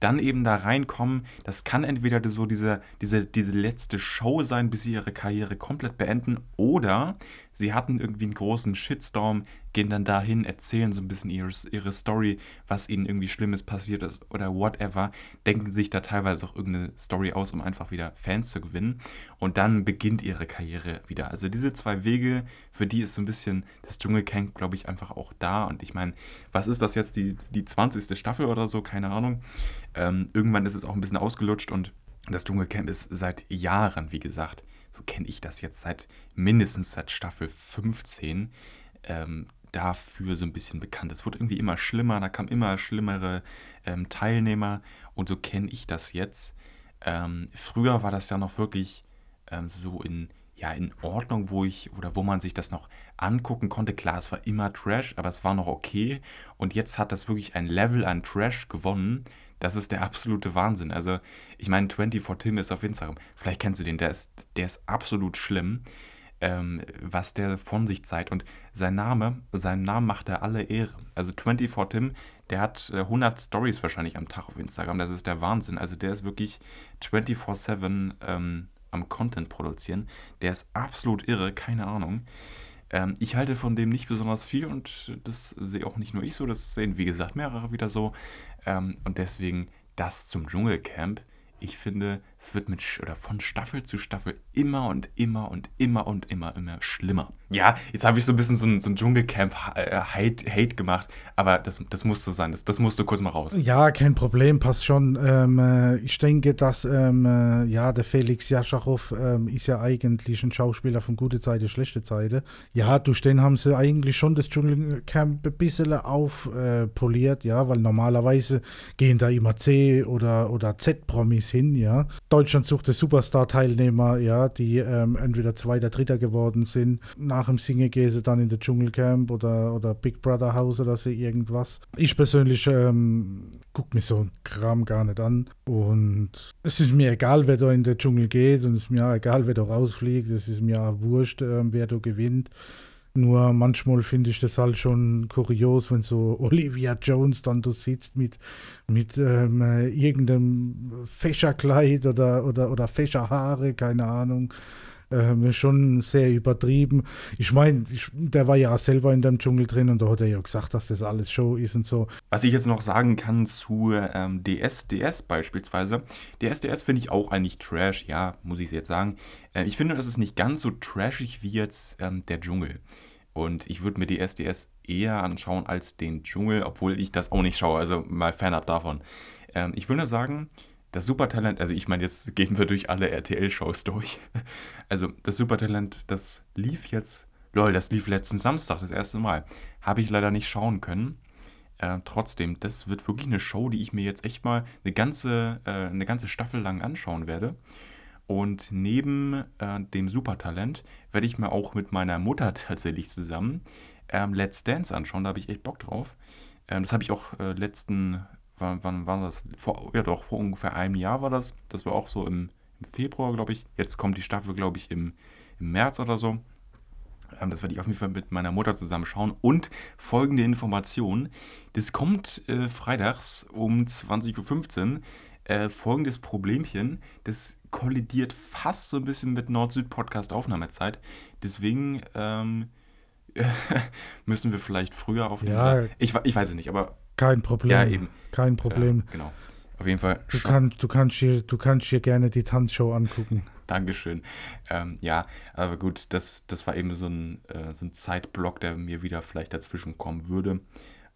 dann eben da reinkommen. Das kann entweder so diese, diese, diese letzte Show sein, bis sie ihre Karriere komplett beenden, oder sie hatten irgendwie einen großen Shitstorm, gehen dann dahin, erzählen so ein bisschen ihre, ihre Story, was ihnen irgendwie Schlimmes passiert ist oder whatever, denken sich da teilweise auch irgendeine Story aus, um einfach wieder Fans zu gewinnen. Und dann beginnt ihre Karriere wieder. Also diese zwei Wege, für die ist so ein bisschen das Dschungelcamp, glaube ich, einfach auch da. Und ich meine, was ist das jetzt, die, die 20. Staffel oder so? Keine Ahnung. Ähm, irgendwann ist es auch ein bisschen ausgelutscht und das Dschungelcamp ist seit Jahren, wie gesagt, so kenne ich das jetzt seit mindestens seit Staffel 15, ähm, dafür so ein bisschen bekannt. Es wurde irgendwie immer schlimmer, da kamen immer schlimmere ähm, Teilnehmer und so kenne ich das jetzt. Ähm, früher war das ja noch wirklich ähm, so in, ja, in Ordnung, wo ich oder wo man sich das noch angucken konnte. Klar, es war immer Trash, aber es war noch okay. Und jetzt hat das wirklich ein Level an Trash gewonnen, das ist der absolute Wahnsinn. Also, ich meine, 24 Tim ist auf Instagram. Vielleicht kennst du den, der ist, der ist absolut schlimm, ähm, was der von sich zeigt. Und sein Name, seinem Namen macht er alle Ehre. Also 24 Tim, der hat äh, 100 Stories wahrscheinlich am Tag auf Instagram. Das ist der Wahnsinn. Also der ist wirklich 24-7 ähm, am Content produzieren. Der ist absolut irre, keine Ahnung. Ähm, ich halte von dem nicht besonders viel und das sehe auch nicht nur ich so, das sehen wie gesagt mehrere wieder so. Ähm, und deswegen das zum Dschungelcamp. Ich finde, es wird mit oder von Staffel zu Staffel immer und immer und immer und immer immer schlimmer. Ja, jetzt habe ich so ein bisschen so ein, so ein Dschungelcamp-Hate äh, Hate gemacht, aber das, das musste sein. Das, das musste kurz mal raus. Ja, kein Problem, passt schon. Ähm, äh, ich denke, dass ähm, äh, ja, der Felix Jascharow ähm, ist ja eigentlich ein Schauspieler von gute Zeiten, schlechte Zeiten. Ja, durch den haben sie eigentlich schon das Dschungelcamp ein bisschen aufpoliert, äh, ja, weil normalerweise gehen da immer C- oder, oder Z-Promis hin, ja. Deutschland suchte Superstar-Teilnehmer, ja, die ähm, entweder Zweiter, Dritter geworden sind. Nach dem Singen gehen sie dann in der Dschungelcamp oder, oder Big Brother House oder so irgendwas. Ich persönlich ähm, gucke mir so ein Kram gar nicht an. Und es ist mir egal, wer da in den Dschungel geht und es ist mir egal, wer da rausfliegt. Es ist mir wurscht, äh, wer da gewinnt. Nur manchmal finde ich das halt schon kurios, wenn so [laughs] Olivia Jones dann da sitzt mit, mit ähm, irgendeinem Fächerkleid oder, oder, oder Fächerhaare, keine Ahnung. Ähm, schon sehr übertrieben. Ich meine, der war ja selber in dem Dschungel drin und da hat er ja gesagt, dass das alles Show ist und so. Was ich jetzt noch sagen kann zu ähm, DSDS beispielsweise. DSDS finde ich auch eigentlich Trash, ja, muss ich jetzt sagen. Äh, ich finde, das ist nicht ganz so trashig wie jetzt ähm, der Dschungel. Und ich würde mir die SDS eher anschauen als den Dschungel, obwohl ich das auch nicht schaue, also mal fernab davon. Ähm, ich will nur sagen, das Supertalent, also ich meine, jetzt gehen wir durch alle RTL-Shows durch. [laughs] Also das Supertalent, das lief jetzt, lol, das lief letzten Samstag das erste Mal. Habe ich leider nicht schauen können. Äh, trotzdem, das wird wirklich eine Show, die ich mir jetzt echt mal eine ganze, äh, eine ganze Staffel lang anschauen werde. Und neben äh, dem Supertalent werde ich mir auch mit meiner Mutter [laughs] tatsächlich zusammen ähm, Let's Dance anschauen. Da habe ich echt Bock drauf. Ähm, das habe ich auch äh, letzten, wann, wann war das? Vor, ja doch, vor ungefähr einem Jahr war das. Das war auch so im, im Februar, glaube ich. Jetzt kommt die Staffel, glaube ich, im, im März oder so. Ähm, das werde ich auf jeden Fall mit meiner Mutter zusammen schauen. Und folgende Information. Das kommt äh, freitags um 20.15 Uhr. Äh, folgendes Problemchen. Das kollidiert fast so ein bisschen mit Nord-Süd-Podcast-Aufnahmezeit. Deswegen ähm, [laughs] müssen wir vielleicht früher aufnehmen. Ja, ich, ich weiß es nicht, aber. Kein Problem. Ja, eben. Kein Problem. Äh, genau. Auf jeden Fall. Du, kann, du, kannst hier, du kannst hier gerne die Tanzshow angucken. [laughs] Dankeschön. Ähm, ja, aber gut, das, das war eben so ein, äh, so ein Zeitblock, der mir wieder vielleicht dazwischen kommen würde.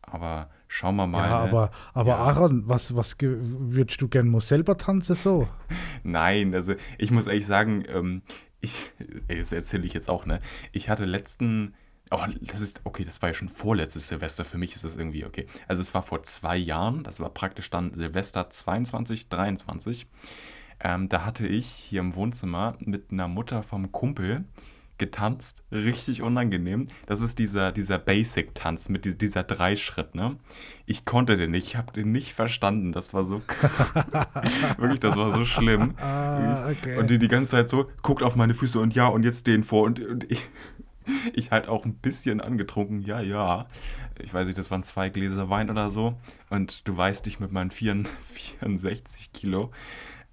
Aber schauen wir mal. Ja, ne? aber, aber ja. Aaron, was, was würdest du gerne mal selber tanzen so? [laughs] Nein, also ich muss ehrlich sagen, ähm, ich, das erzähle ich jetzt auch, ne? Ich hatte letzten, oh, das ist, okay, das war ja schon vorletztes Silvester, für mich ist das irgendwie okay. Also es war vor zwei Jahren, das war praktisch dann Silvester 22, 23. Ähm, da hatte ich hier im Wohnzimmer mit einer Mutter vom Kumpel getanzt, richtig unangenehm. Das ist dieser, dieser Basic-Tanz mit dieser, dieser Dreischritt, ne? Ich konnte den nicht, ich habe den nicht verstanden. Das war so, [laughs] wirklich, das war so schlimm. Ah, okay. Und die die ganze Zeit so, guckt auf meine Füße und ja, und jetzt den vor. Und, und ich, [laughs] ich halt auch ein bisschen angetrunken, ja, ja. Ich weiß nicht, das waren zwei Gläser Wein oder so. Und du weißt, ich mit meinen 64 [laughs] Kilo,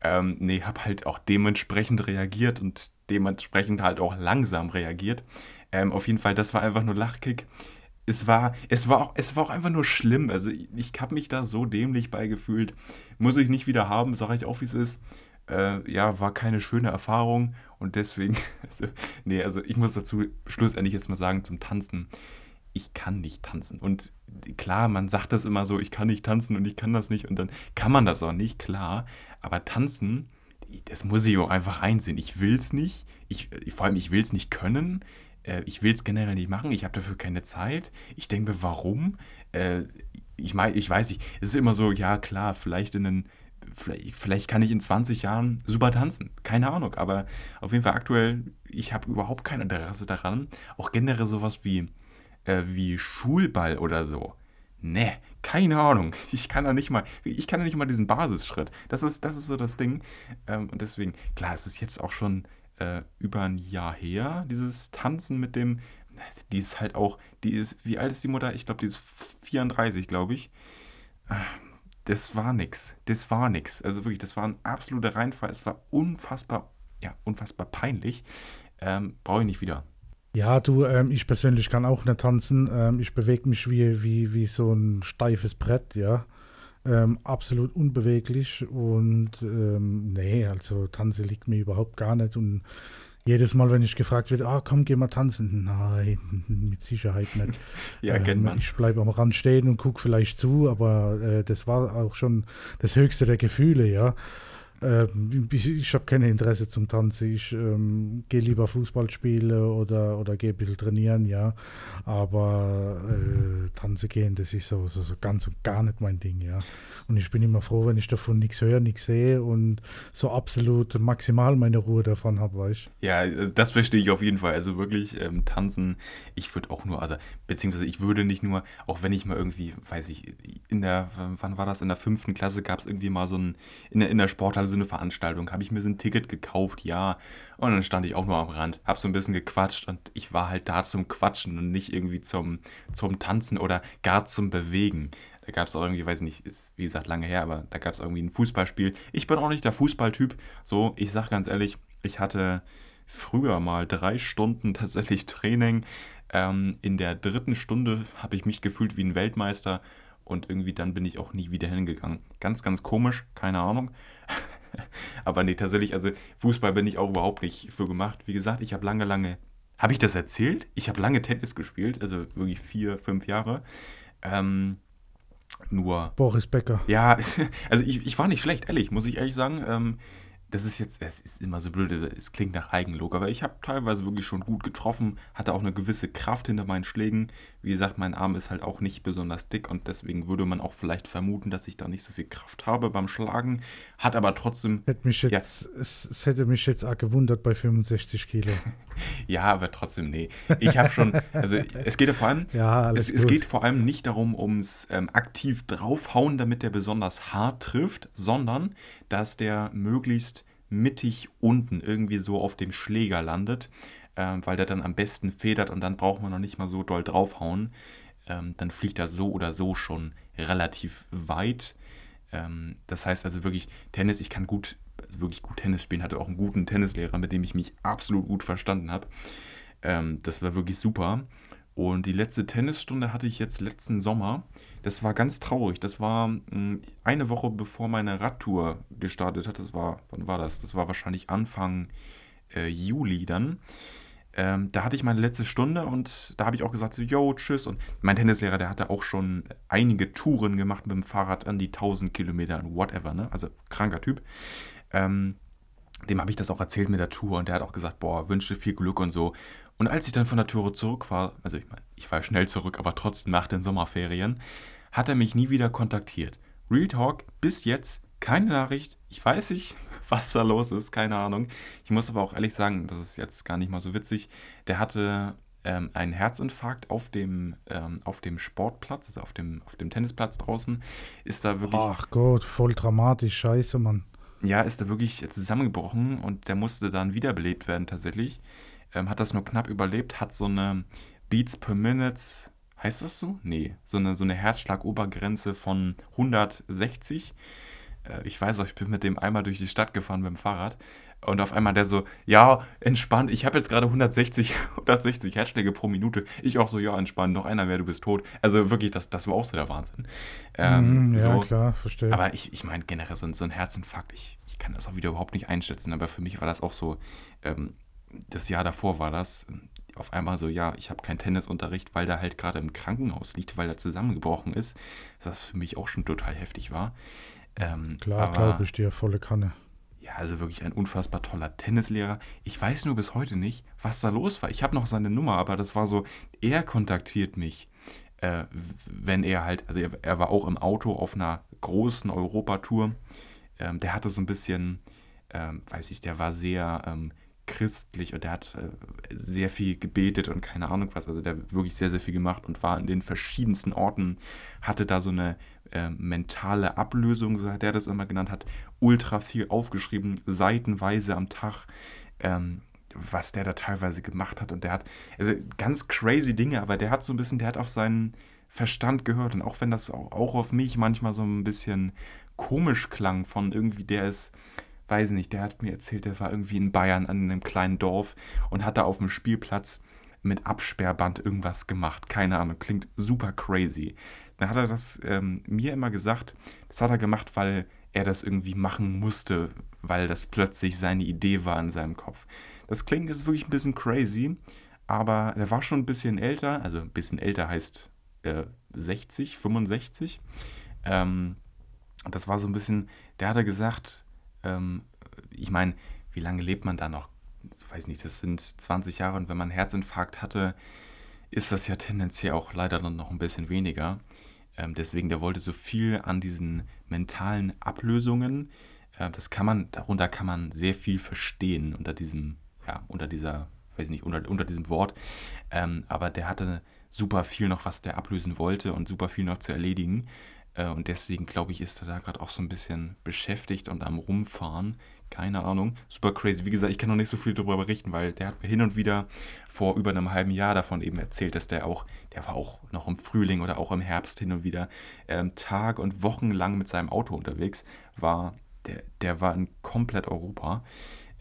ähm, nee, hab halt auch dementsprechend reagiert und dementsprechend halt auch langsam reagiert. Ähm, auf jeden Fall, das war einfach nur Lachkick. Es war, es war, auch, es war auch einfach nur schlimm. Also ich, ich habe mich da so dämlich beigefühlt. Muss ich nicht wieder haben, sage ich auch, wie es ist. Äh, ja, war keine schöne Erfahrung und deswegen, [laughs] also, nee, also ich muss dazu schlussendlich jetzt mal sagen, zum Tanzen, ich kann nicht tanzen. Und klar, man sagt das immer so, ich kann nicht tanzen und ich kann das nicht und dann kann man das auch nicht, klar. Aber tanzen, das muss ich auch einfach einsehen. Ich will es nicht, ich, vor allem ich will es nicht können, äh, ich will es generell nicht machen, ich habe dafür keine Zeit. Ich denke mir, warum? Äh, ich, mein, ich weiß nicht, es ist immer so, ja klar, vielleicht in einen vielleicht, vielleicht kann ich in 20 Jahren super tanzen. Keine Ahnung. Aber auf jeden Fall aktuell, ich habe überhaupt kein Interesse daran. Auch generell sowas wie, äh, wie Schulball oder so. Ne, keine Ahnung. [laughs] Ich kann da nicht mal, ich kann da nicht mal diesen Basisschritt. Das ist, das ist so das Ding. Ähm, und deswegen, klar, es ist jetzt auch schon äh, über ein Jahr her, dieses Tanzen mit dem, die ist halt auch, die ist, wie alt ist die Mutter? Ich glaube, die ist 34, glaube ich. Ähm, das war nix. Das war nix. Also wirklich, das war ein absoluter Reinfall. Es war unfassbar, ja, unfassbar peinlich. Ähm, Brauche ich nicht wieder. Ja, du, ähm, ich persönlich kann auch nicht tanzen. Ähm, ich bewege mich wie, wie, wie so ein steifes Brett, ja. Ähm, absolut unbeweglich und ähm, nee, also Tanzen liegt mir überhaupt gar nicht und jedes Mal, wenn ich gefragt werde, ah, komm, geh mal tanzen. Nein, [laughs] mit Sicherheit nicht. [laughs] ja, ähm, kennt man. Ich bleibe am Rand stehen und gucke vielleicht zu, aber äh, das war auch schon das höchste der Gefühle, ja. Ähm, ich, ich habe kein Interesse zum Tanzen. Ich ähm, gehe lieber Fußball spielen oder, oder gehe ein bisschen trainieren, ja. Aber äh, Tanzen gehen, das ist so, so, so ganz und gar nicht mein Ding, ja. Und ich bin immer froh, wenn ich davon nichts höre, nichts sehe und so absolut maximal meine Ruhe davon habe, weißt Ja, das verstehe ich auf jeden Fall. Also wirklich ähm, tanzen, ich würde auch nur, also beziehungsweise ich würde nicht nur, auch wenn ich mal irgendwie, weiß ich, in der, wann war das, in der fünften Klasse gab es irgendwie mal so ein, in in der Sporthalle so eine Veranstaltung, habe ich mir so ein Ticket gekauft, ja. Und dann stand ich auch nur am Rand, habe so ein bisschen gequatscht und ich war halt da zum Quatschen und nicht irgendwie zum, zum Tanzen oder gar zum Bewegen. Da gab es auch irgendwie, weiß nicht, ist wie gesagt lange her, aber da gab es irgendwie ein Fußballspiel. Ich bin auch nicht der Fußballtyp. So, ich sag ganz ehrlich, ich hatte früher mal drei Stunden [laughs] tatsächlich Training. Ähm, in der dritten Stunde habe ich mich gefühlt wie ein Weltmeister und irgendwie dann bin ich auch nie wieder hingegangen. Ganz, ganz komisch, keine Ahnung. [laughs] Aber nee, tatsächlich, also Fußball bin ich auch überhaupt nicht für gemacht. Wie gesagt, ich habe lange, lange. Habe ich das erzählt? Ich habe lange Tennis gespielt, also wirklich vier, fünf Jahre. Ähm, nur. Boris Becker. Ja, [laughs] also ich, ich war nicht schlecht, ehrlich, muss ich ehrlich sagen. Ähm, das ist jetzt, es ist immer so blöd, es klingt nach Eigenlob, aber ich habe teilweise wirklich schon gut getroffen, hatte auch eine gewisse Kraft hinter meinen Schlägen. Wie gesagt, mein Arm ist halt auch nicht besonders dick und deswegen würde man auch vielleicht vermuten, dass ich da nicht so viel Kraft habe beim Schlagen. Hat aber trotzdem. Hätte mich jetzt, ja. es, es, hätte mich jetzt auch gewundert bei 65 Kilo. [laughs] ja, aber trotzdem, nee. Ich habe schon, also es geht ja vor allem, [laughs] ja, es, es, geht vor allem nicht darum, ums ähm, aktiv draufhauen, damit der besonders hart trifft, sondern dass der möglichst mittig unten irgendwie so auf dem Schläger landet, ähm, weil der dann am besten federt und dann braucht man noch nicht mal so doll draufhauen. Ähm, dann fliegt er so oder so schon relativ weit. Ähm, das heißt also wirklich, Tennis, ich kann gut, also wirklich gut Tennis spielen, hatte auch einen guten Tennislehrer, mit dem ich mich absolut gut verstanden habe. Ähm, das war wirklich super. Und die letzte Tennisstunde hatte ich jetzt letzten Sommer. Das war ganz traurig. Das war hm, eine Woche bevor meine Radtour gestartet hat. Das war, wann war das? Das war wahrscheinlich Anfang äh, Juli dann. Ähm, da hatte ich meine letzte Stunde und da habe ich auch gesagt, so, yo, tschüss. Und mein Tennislehrer, der hatte auch schon einige Touren gemacht mit dem Fahrrad an die 1000 Kilometer und whatever, ne? Also kranker Typ. Ähm, dem habe ich das auch erzählt mit der Tour und der hat auch gesagt, boah, wünsche viel Glück und so. Und als ich dann von der Tour zurück war, also ich meine, ich war schnell zurück, aber trotzdem nach den Sommerferien, hat er mich nie wieder kontaktiert. Real Talk, bis jetzt keine Nachricht. Ich weiß nicht, [laughs] was da los ist, keine Ahnung. Ich muss aber auch ehrlich sagen, das ist jetzt gar nicht mal so witzig. Der hatte ähm, einen Herzinfarkt auf dem, ähm, auf dem Sportplatz, also auf dem, auf dem Tennisplatz draußen. Ist da wirklich. Ach Gott, voll dramatisch, scheiße, Mann. Ja, ist da wirklich zusammengebrochen und der musste dann wiederbelebt werden tatsächlich. Ähm, hat das nur knapp überlebt, hat so eine Beats per Minute, heißt das so? Nee, so eine, so eine Herzschlagobergrenze von 160. Äh, ich weiß auch, ich bin mit dem einmal durch die Stadt gefahren mit dem Fahrrad. Und auf einmal der so, ja, entspannt, ich habe jetzt gerade 160, 160 [laughs] Herzschläge pro Minute. Ich auch so, ja, entspannt, noch einer mehr, du bist tot. Also wirklich, das, das war auch so der Wahnsinn. Ähm, mm, ja, so. klar, verstehe. Aber ich, ich meine generell so, so ein Herzinfarkt, ich, ich kann das auch wieder überhaupt nicht einschätzen, aber für mich war das auch so, ähm, das Jahr davor war das, auf einmal so, ja, ich habe keinen Tennisunterricht, weil der halt gerade im Krankenhaus liegt, weil er zusammengebrochen ist. Das für mich auch schon total heftig war. Ähm, Klar, glaube ich dir, volle Kanne. Ja, also wirklich ein unfassbar toller Tennislehrer. Ich weiß nur bis heute nicht, was da los war. Ich habe noch seine Nummer, aber das war so, er kontaktiert mich, äh, wenn er halt, also er, er, war auch im Auto auf einer großen Europatour. Ähm, der hatte so ein bisschen, ähm, weiß ich, der war sehr ähm, christlich und der hat äh, sehr viel gebetet und keine Ahnung was. Also der hat wirklich sehr, sehr viel gemacht und war in den verschiedensten Orten, hatte da so eine äh, mentale Ablösung, so hat er das immer genannt, hat ultra viel aufgeschrieben, seitenweise am Tag. Ähm, was der da teilweise gemacht hat und der hat also ganz crazy Dinge, aber der hat so ein bisschen, der hat auf seinen Verstand gehört und auch wenn das auch, auch auf mich manchmal so ein bisschen komisch klang von irgendwie der ist weiß nicht, der hat mir erzählt, der war irgendwie in Bayern an einem kleinen Dorf und hat da auf dem Spielplatz mit Absperrband irgendwas gemacht. Keine Ahnung, klingt super crazy. Dann hat er das ähm, mir immer gesagt, das hat er gemacht, weil er das irgendwie machen musste, weil das plötzlich seine Idee war in seinem Kopf. Das klingt jetzt wirklich ein bisschen crazy, aber er war schon ein bisschen älter, also ein bisschen älter heißt äh, 60, 65. Ähm, das war so ein bisschen, der hat er gesagt, ähm, ich meine, wie lange lebt man da noch? Ich weiß nicht, das sind 20 Jahre und wenn man einen Herzinfarkt hatte, ist das ja tendenziell auch leider dann noch ein bisschen weniger. Ähm, deswegen, der wollte so viel an diesen mentalen Ablösungen. Äh, das kann man, darunter kann man sehr viel verstehen unter diesem, ja, unter dieser, weiß nicht, unter, unter diesem Wort. Ähm, aber der hatte super viel noch, was der ablösen wollte und super viel noch zu erledigen. Äh, und deswegen glaube ich, ist er da gerade auch so ein bisschen beschäftigt und am Rumfahren. Keine Ahnung. Super crazy. Wie gesagt, ich kann noch nicht so viel darüber berichten, weil der hat mir hin und wieder vor über einem halben Jahr davon eben erzählt, dass der auch, der war auch noch im Frühling oder auch im Herbst hin und wieder ähm, Tag und Wochen lang mit seinem Auto unterwegs war. Der, der war in komplett Europa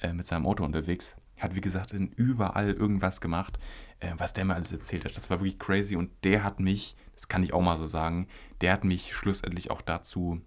äh, mit seinem Auto unterwegs. Hat, wie gesagt, in überall irgendwas gemacht, äh, was der mir alles erzählt hat. Das war wirklich crazy und der hat mich das kann ich auch mal so sagen, der hat mich schlussendlich auch dazu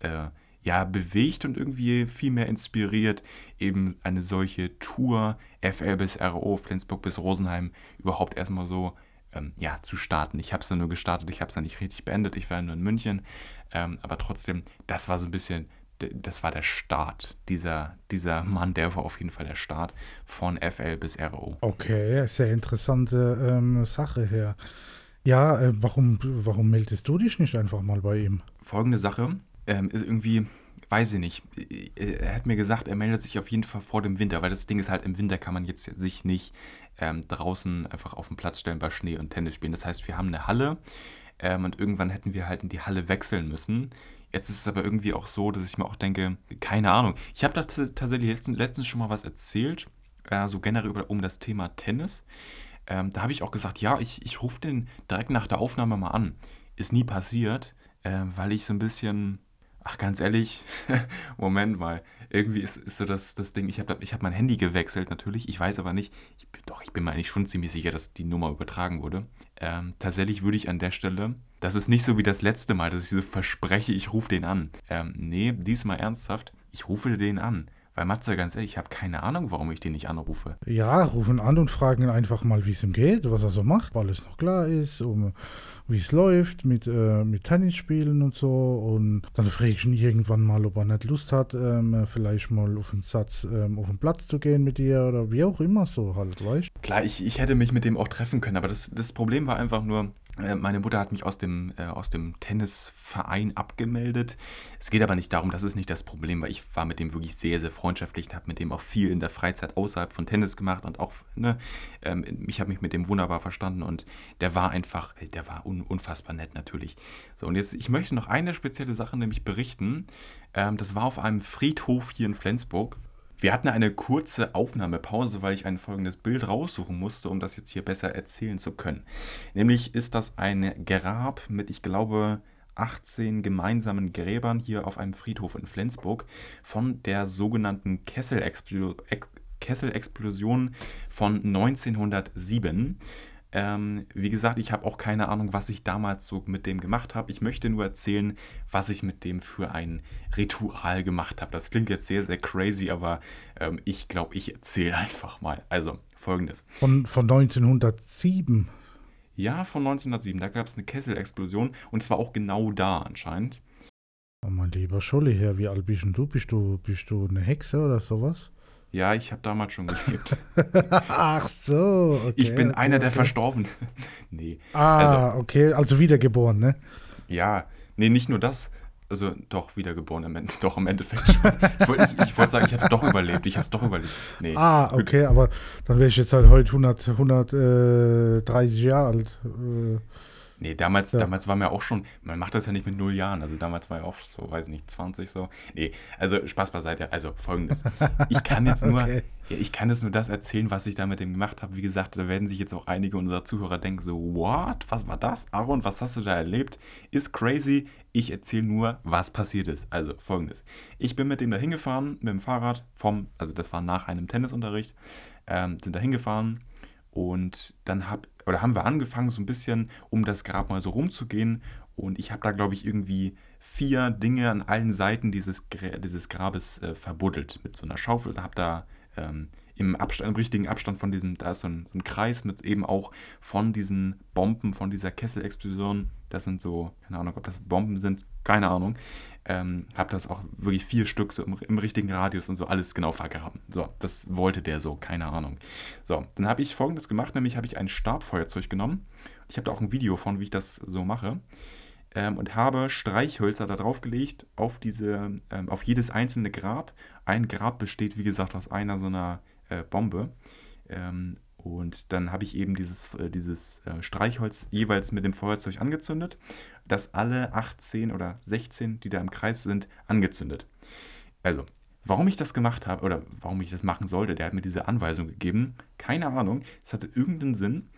äh, ja, bewegt und irgendwie viel mehr inspiriert, eben eine solche Tour FL bis RO, Flensburg bis Rosenheim überhaupt erstmal so ähm, ja, zu starten. Ich habe es ja nur gestartet, ich habe es ja nicht richtig beendet, ich war nur in München, ähm, aber trotzdem, das war so ein bisschen, das war der Start. Dieser, dieser Mann, der war auf jeden Fall der Start von FL bis RO. Okay, sehr interessante ähm, Sache hier. Äh, warum, warum meldest du dich nicht einfach mal bei ihm? Folgende Sache, ähm, ist irgendwie, weiß ich nicht. Er hat mir gesagt, er meldet sich auf jeden Fall vor dem Winter, weil das Ding ist halt, im Winter kann man jetzt sich nicht ähm, draußen einfach auf den Platz stellen bei Schnee und Tennis spielen. Das heißt, wir haben eine Halle ähm, und irgendwann hätten wir halt in die Halle wechseln müssen. Jetzt ist es aber irgendwie auch so, dass ich mir auch denke, keine Ahnung. Ich habe da tatsächlich letztens, letztens schon mal was erzählt, äh, so generell über, um das Thema Tennis. Ähm, da habe ich auch gesagt, ja, ich, ich rufe den direkt nach der Aufnahme mal an. Ist nie passiert, äh, weil ich so ein bisschen, ach ganz ehrlich, [laughs] Moment mal, irgendwie ist, ist so das, das Ding, ich habe ich hab mein Handy gewechselt natürlich, ich weiß aber nicht, ich, doch, ich bin mir eigentlich schon ziemlich sicher, dass die Nummer übertragen wurde. Ähm, tatsächlich würde ich an der Stelle, das ist nicht so wie das letzte Mal, dass ich so verspreche, ich rufe den an. Ähm, nee, diesmal ernsthaft, ich rufe den an. Weil Matze, ganz ehrlich, ich habe keine Ahnung, warum ich den nicht anrufe. Ja, rufen an und fragen ihn einfach mal, wie es ihm geht, was er so macht, weil es noch klar ist, um, wie es läuft mit, äh, mit Tennisspielen und so. Und dann frage ich ihn irgendwann mal, ob er nicht Lust hat, ähm, vielleicht mal auf einen Satz ähm, auf den Platz zu gehen mit dir oder wie auch immer so halt, weißt Klar, ich, ich hätte mich mit dem auch treffen können, aber das, das Problem war einfach nur, meine Mutter hat mich aus dem, äh, aus dem Tennisverein abgemeldet. Es geht aber nicht darum, das ist nicht das Problem, weil ich war mit dem wirklich sehr, sehr freundschaftlich und habe mit dem auch viel in der Freizeit außerhalb von Tennis gemacht und auch, ne, ähm, ich habe mich mit dem wunderbar verstanden und der war einfach, der war un, unfassbar nett natürlich. So, und jetzt, ich möchte noch eine spezielle Sache nämlich berichten. Ähm, das war auf einem Friedhof hier in Flensburg. Wir hatten eine kurze Aufnahmepause, weil ich ein folgendes Bild raussuchen musste, um das jetzt hier besser erzählen zu können. Nämlich ist das ein Grab mit, ich glaube, 18 gemeinsamen Gräbern hier auf einem Friedhof in Flensburg von der sogenannten Kessel-Explosion Kessel von 1907. Ähm, wie gesagt, ich habe auch keine Ahnung, was ich damals so mit dem gemacht habe. Ich möchte nur erzählen, was ich mit dem für ein Ritual gemacht habe. Das klingt jetzt sehr, sehr crazy, aber ähm, ich glaube, ich erzähle [laughs] einfach mal. Also, folgendes. Von, von 1907? Ja, von 1907. Da gab es eine Kesselexplosion und zwar auch genau da anscheinend. Oh mein lieber Scholli, Herr, wie alt bist du? Bist du, bist du eine Hexe oder sowas? Ja, ich habe damals schon gelebt. [laughs] Ach so, okay. Ich bin okay, einer der Verstorbenen. [laughs] nee. Ah, also, okay, also wiedergeboren, ne? Ja, nee, nicht nur das. Also doch wiedergeboren im Ende, [laughs] doch im Endeffekt schon. ich wollte ich, wollt sagen, ich habe es doch überlebt. Ich habe es doch überlebt. Nee. Ah, okay, aber dann wäre ich jetzt halt heute 100, 130 Jahre alt. Äh, Nee, damals, ja. damals war mir auch schon, man macht das ja nicht mit null Jahren, also damals war ja auch so, weiß ich nicht, 20 so. Nee, also Spaß beiseite, also folgendes. Ich kann jetzt [laughs] nur, okay. ja, ich kann jetzt nur das erzählen, was ich da mit dem gemacht habe. Wie gesagt, da werden sich jetzt auch einige unserer Zuhörer denken so, what, was war das? Aaron, was hast du da erlebt? Ist crazy. Ich erzähle nur, was passiert ist. Also folgendes. Ich bin mit dem da hingefahren, mit dem Fahrrad vom, also das war nach einem Tennisunterricht, ähm, sind da hingefahren und dann hab, oder haben wir angefangen, so ein bisschen um das Grab mal so rumzugehen. Und ich habe da, glaube ich, irgendwie vier Dinge an allen Seiten dieses, dieses Grabes äh, verbuddelt mit so einer Schaufel. Da habe da ähm, im, Abstand, im richtigen Abstand von diesem, da ist so ein, so ein Kreis mit eben auch von diesen Bomben, von dieser Kesselexplosion. Das sind so, keine Ahnung, ob das Bomben sind, keine Ahnung. Ähm, habe das auch wirklich vier Stück so im, im, richtigen Radius und so alles genau vergraben. So, das wollte der so, keine Ahnung. So, dann habe ich folgendes gemacht, nämlich habe ich ein Stabfeuerzeug genommen. Ich habe da auch ein Video von, wie ich das so mache. Ähm, und habe Streichhölzer da drauf gelegt auf diese, ähm, auf jedes einzelne Grab. Ein Grab besteht, wie gesagt, aus einer so einer äh, Bombe. Ähm, und dann habe ich eben dieses, äh, dieses äh, Streichholz jeweils mit dem Feuerzeug angezündet, das alle 18 oder 16, die da im Kreis sind, angezündet. Also, warum ich das gemacht habe oder warum ich das machen sollte, der hat mir diese Anweisung gegeben, keine Ahnung, es hatte irgendeinen Sinn.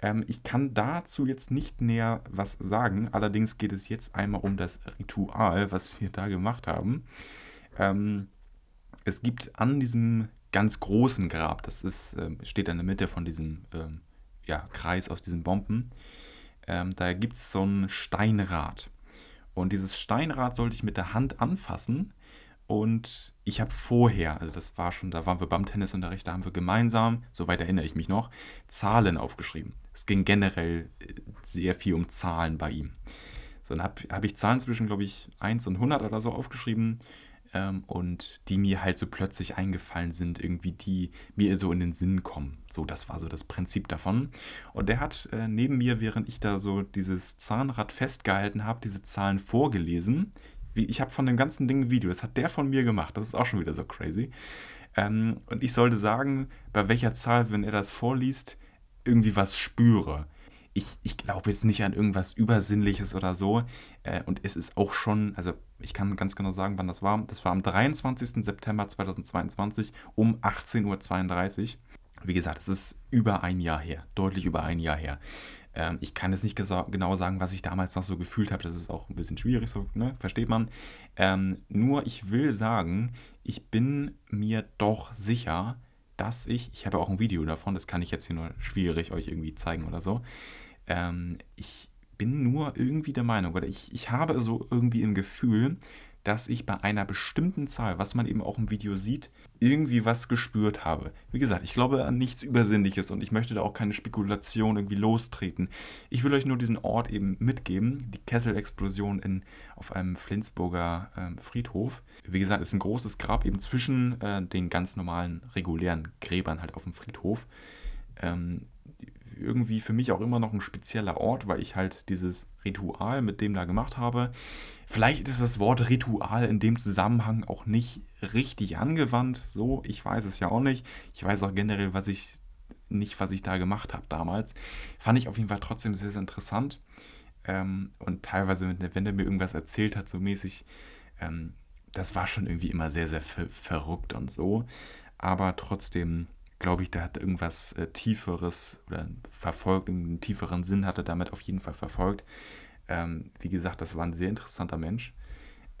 Ähm, ich kann dazu jetzt nicht näher was sagen, allerdings geht es jetzt einmal um das Ritual, was wir da gemacht haben. Ähm, es gibt an diesem ganz großen Grab. Das ist, äh, steht in der Mitte von diesem ähm, ja, Kreis aus diesen Bomben. Ähm, da gibt es so ein Steinrad. Und dieses Steinrad sollte ich mit der Hand anfassen. Und ich habe vorher, also das war schon, da waren wir beim Tennisunterricht, da haben wir gemeinsam, soweit erinnere ich mich noch, Zahlen aufgeschrieben. Es ging generell äh, sehr viel um Zahlen bei ihm. So, dann habe hab ich Zahlen zwischen, glaube ich, 1 und 100 oder so aufgeschrieben ähm, und die mir halt so plötzlich eingefallen sind, irgendwie die mir so in den Sinn kommen. So, das war so das Prinzip davon. Und der hat äh, neben mir, während ich da so dieses Zahnrad festgehalten habe, diese Zahlen vorgelesen. Wie, ich habe von dem ganzen Ding ein Video, das hat der von mir gemacht. Das ist auch schon wieder so crazy. Ähm, und ich sollte sagen, bei welcher Zahl, wenn er das vorliest, irgendwie was spüre ich, ich glaube jetzt nicht an irgendwas Übersinnliches oder so. Äh, und es ist auch schon, also ich kann ganz genau sagen, wann das war. Das war am 23. September 2022 um 18.32 Uhr. Wie gesagt, es ist über ein Jahr her, deutlich über ein Jahr her. Ähm, ich kann jetzt nicht genau sagen, was ich damals noch so gefühlt habe. Das ist auch ein bisschen schwierig, so, ne? versteht man. Ähm, nur ich will sagen, ich bin mir doch sicher, dass ich, ich habe auch ein Video davon, das kann ich jetzt hier nur schwierig euch irgendwie zeigen oder so. Ähm, ich bin nur irgendwie der Meinung, oder ich, ich habe so irgendwie im Gefühl, dass ich bei einer bestimmten Zahl, was man eben auch im Video sieht, irgendwie was gespürt habe. Wie gesagt, ich glaube an nichts Übersinnliches und ich möchte da auch keine Spekulation irgendwie lostreten. Ich will euch nur diesen Ort eben mitgeben, die Kesselexplosion in, auf einem Flensburger äh, Friedhof. Wie gesagt, ist ein großes Grab eben zwischen äh, den ganz normalen, regulären Gräbern halt auf dem Friedhof. Ähm, irgendwie für mich auch immer noch ein spezieller Ort, weil ich halt dieses Ritual mit dem da gemacht habe. Vielleicht ist das Wort Ritual in dem Zusammenhang auch nicht richtig angewandt. So, ich weiß es ja auch nicht. Ich weiß auch generell, was ich nicht, was ich da gemacht habe damals. Fand ich auf jeden Fall trotzdem sehr, sehr interessant. Ähm, und teilweise, wenn der mir irgendwas erzählt hat, so mäßig, ähm, das war schon irgendwie immer sehr, sehr ver verrückt und so. Aber trotzdem glaube ich, der hat irgendwas äh, Tieferes oder verfolgt, einen tieferen Sinn hat er damit auf jeden Fall verfolgt. Ähm, wie gesagt, das war ein sehr interessanter Mensch.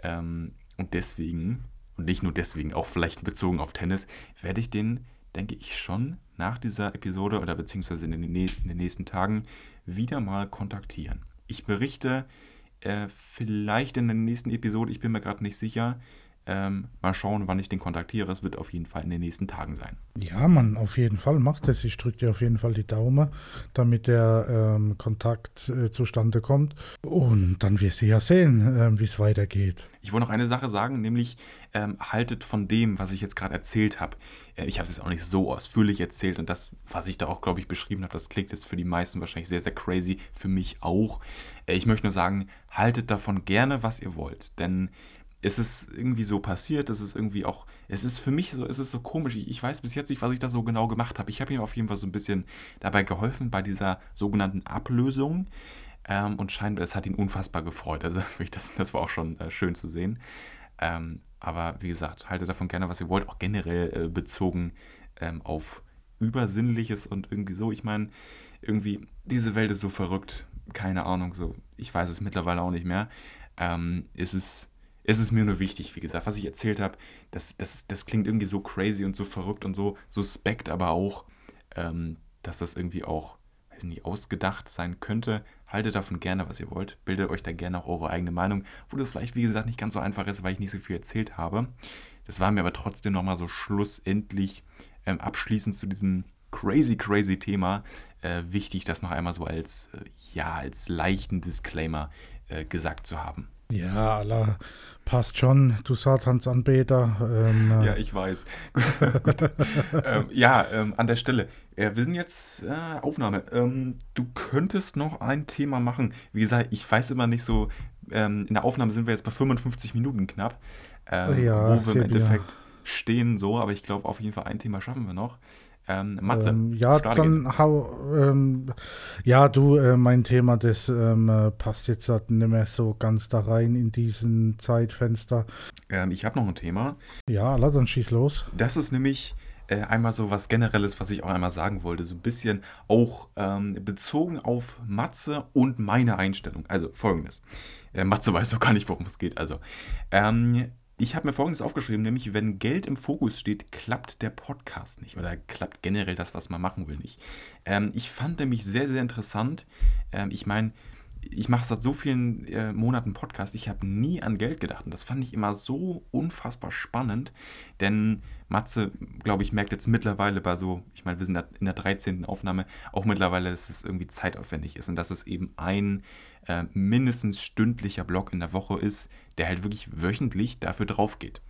Ähm, und deswegen, und nicht nur deswegen, auch vielleicht bezogen auf Tennis, werde ich den, denke ich, schon nach dieser Episode oder beziehungsweise in den, in den nächsten Tagen wieder mal kontaktieren. Ich berichte äh, vielleicht in der nächsten Episode, ich bin mir gerade nicht sicher, ähm, mal schauen, wann ich den kontaktiere. Es wird auf jeden Fall in den nächsten Tagen sein. Ja, man, auf jeden Fall macht es. Ich drücke dir auf jeden Fall die Daumen, damit der ähm, Kontakt äh, zustande kommt. Und dann wirst du ja sehen, äh, wie es weitergeht. Ich wollte noch eine Sache sagen, nämlich ähm, haltet von dem, was ich jetzt gerade erzählt habe. Äh, ich habe es jetzt auch nicht so ausführlich erzählt und das, was ich da auch, glaube ich, beschrieben habe, das klingt jetzt für die meisten wahrscheinlich sehr, sehr crazy. Für mich auch. Äh, ich möchte nur sagen, haltet davon gerne, was ihr wollt. Denn es ist irgendwie so passiert, es ist irgendwie auch, es ist für mich so, es ist so komisch. Ich, ich weiß bis jetzt nicht, was ich da so genau gemacht habe. Ich habe ihm auf jeden Fall so ein bisschen dabei geholfen bei dieser sogenannten Ablösung ähm, und scheinbar, es hat ihn unfassbar gefreut. Also [laughs] das, das war auch schon äh, schön zu sehen. Ähm, aber wie gesagt, haltet davon gerne, was ihr wollt, auch generell äh, bezogen ähm, auf Übersinnliches und irgendwie so. Ich meine, irgendwie, diese Welt ist so verrückt, keine Ahnung, so, ich weiß es mittlerweile auch nicht mehr. Ähm, ist es ist mir nur wichtig, wie gesagt, was ich erzählt habe, das, das, das klingt irgendwie so crazy und so verrückt und so suspekt, aber auch, ähm, dass das irgendwie auch, weiß nicht, ausgedacht sein könnte. Haltet davon gerne, was ihr wollt. Bildet euch da gerne auch eure eigene Meinung, wo das vielleicht, wie gesagt, nicht ganz so einfach ist, weil ich nicht so viel erzählt habe. Das war mir aber trotzdem nochmal so schlussendlich ähm, abschließend zu diesem crazy, crazy Thema äh, wichtig, das noch einmal so als, äh, ja, als leichten Disclaimer äh, gesagt zu haben. Ja, Allah, passt schon, du Satansanbeter. Ähm, äh. ja, ich weiß. [laughs] ähm, ja, ähm, an der Stelle. Äh, wir sind jetzt äh, Aufnahme. Ähm, du könntest noch ein Thema machen. Wie gesagt, ich weiß immer nicht so. Ähm, in der Aufnahme sind wir jetzt bei 55 Minuten knapp. Ähm, ja, wo wir im Endeffekt ja. stehen, so. Aber ich glaube, auf jeden Fall ein Thema schaffen wir noch. Ähm, Matze. Ähm, ja, dann hau. Ähm, ja, du, äh, mein Thema, das ähm, äh, passt jetzt halt nicht mehr so ganz da rein in diesen Zeitfenster. Ähm, ich habe noch ein Thema. Ja, lass dann schieß los. Das ist nämlich äh, einmal so was Generelles, was ich auch einmal sagen wollte. So ein bisschen auch ähm, bezogen auf Matze und meine Einstellung. Also folgendes. Äh, Matze weiß doch gar nicht, worum es geht. Also, ich habe mir Folgendes aufgeschrieben, nämlich wenn Geld im Fokus steht, klappt der Podcast nicht oder klappt generell das, was man machen will, nicht. Ähm, ich fand nämlich sehr, sehr interessant. Ähm, ich meine, ich mache seit so vielen äh, Monaten Podcast, ich habe nie an Geld gedacht. Und das fand ich immer so unfassbar spannend, denn Matze, glaube ich, merkt jetzt mittlerweile bei so, ich meine, wir sind in der 13. Aufnahme, auch mittlerweile, dass es irgendwie zeitaufwendig ist und dass es eben ein äh, mindestens stündlicher Block in der Woche ist, der halt wirklich wöchentlich dafür drauf geht.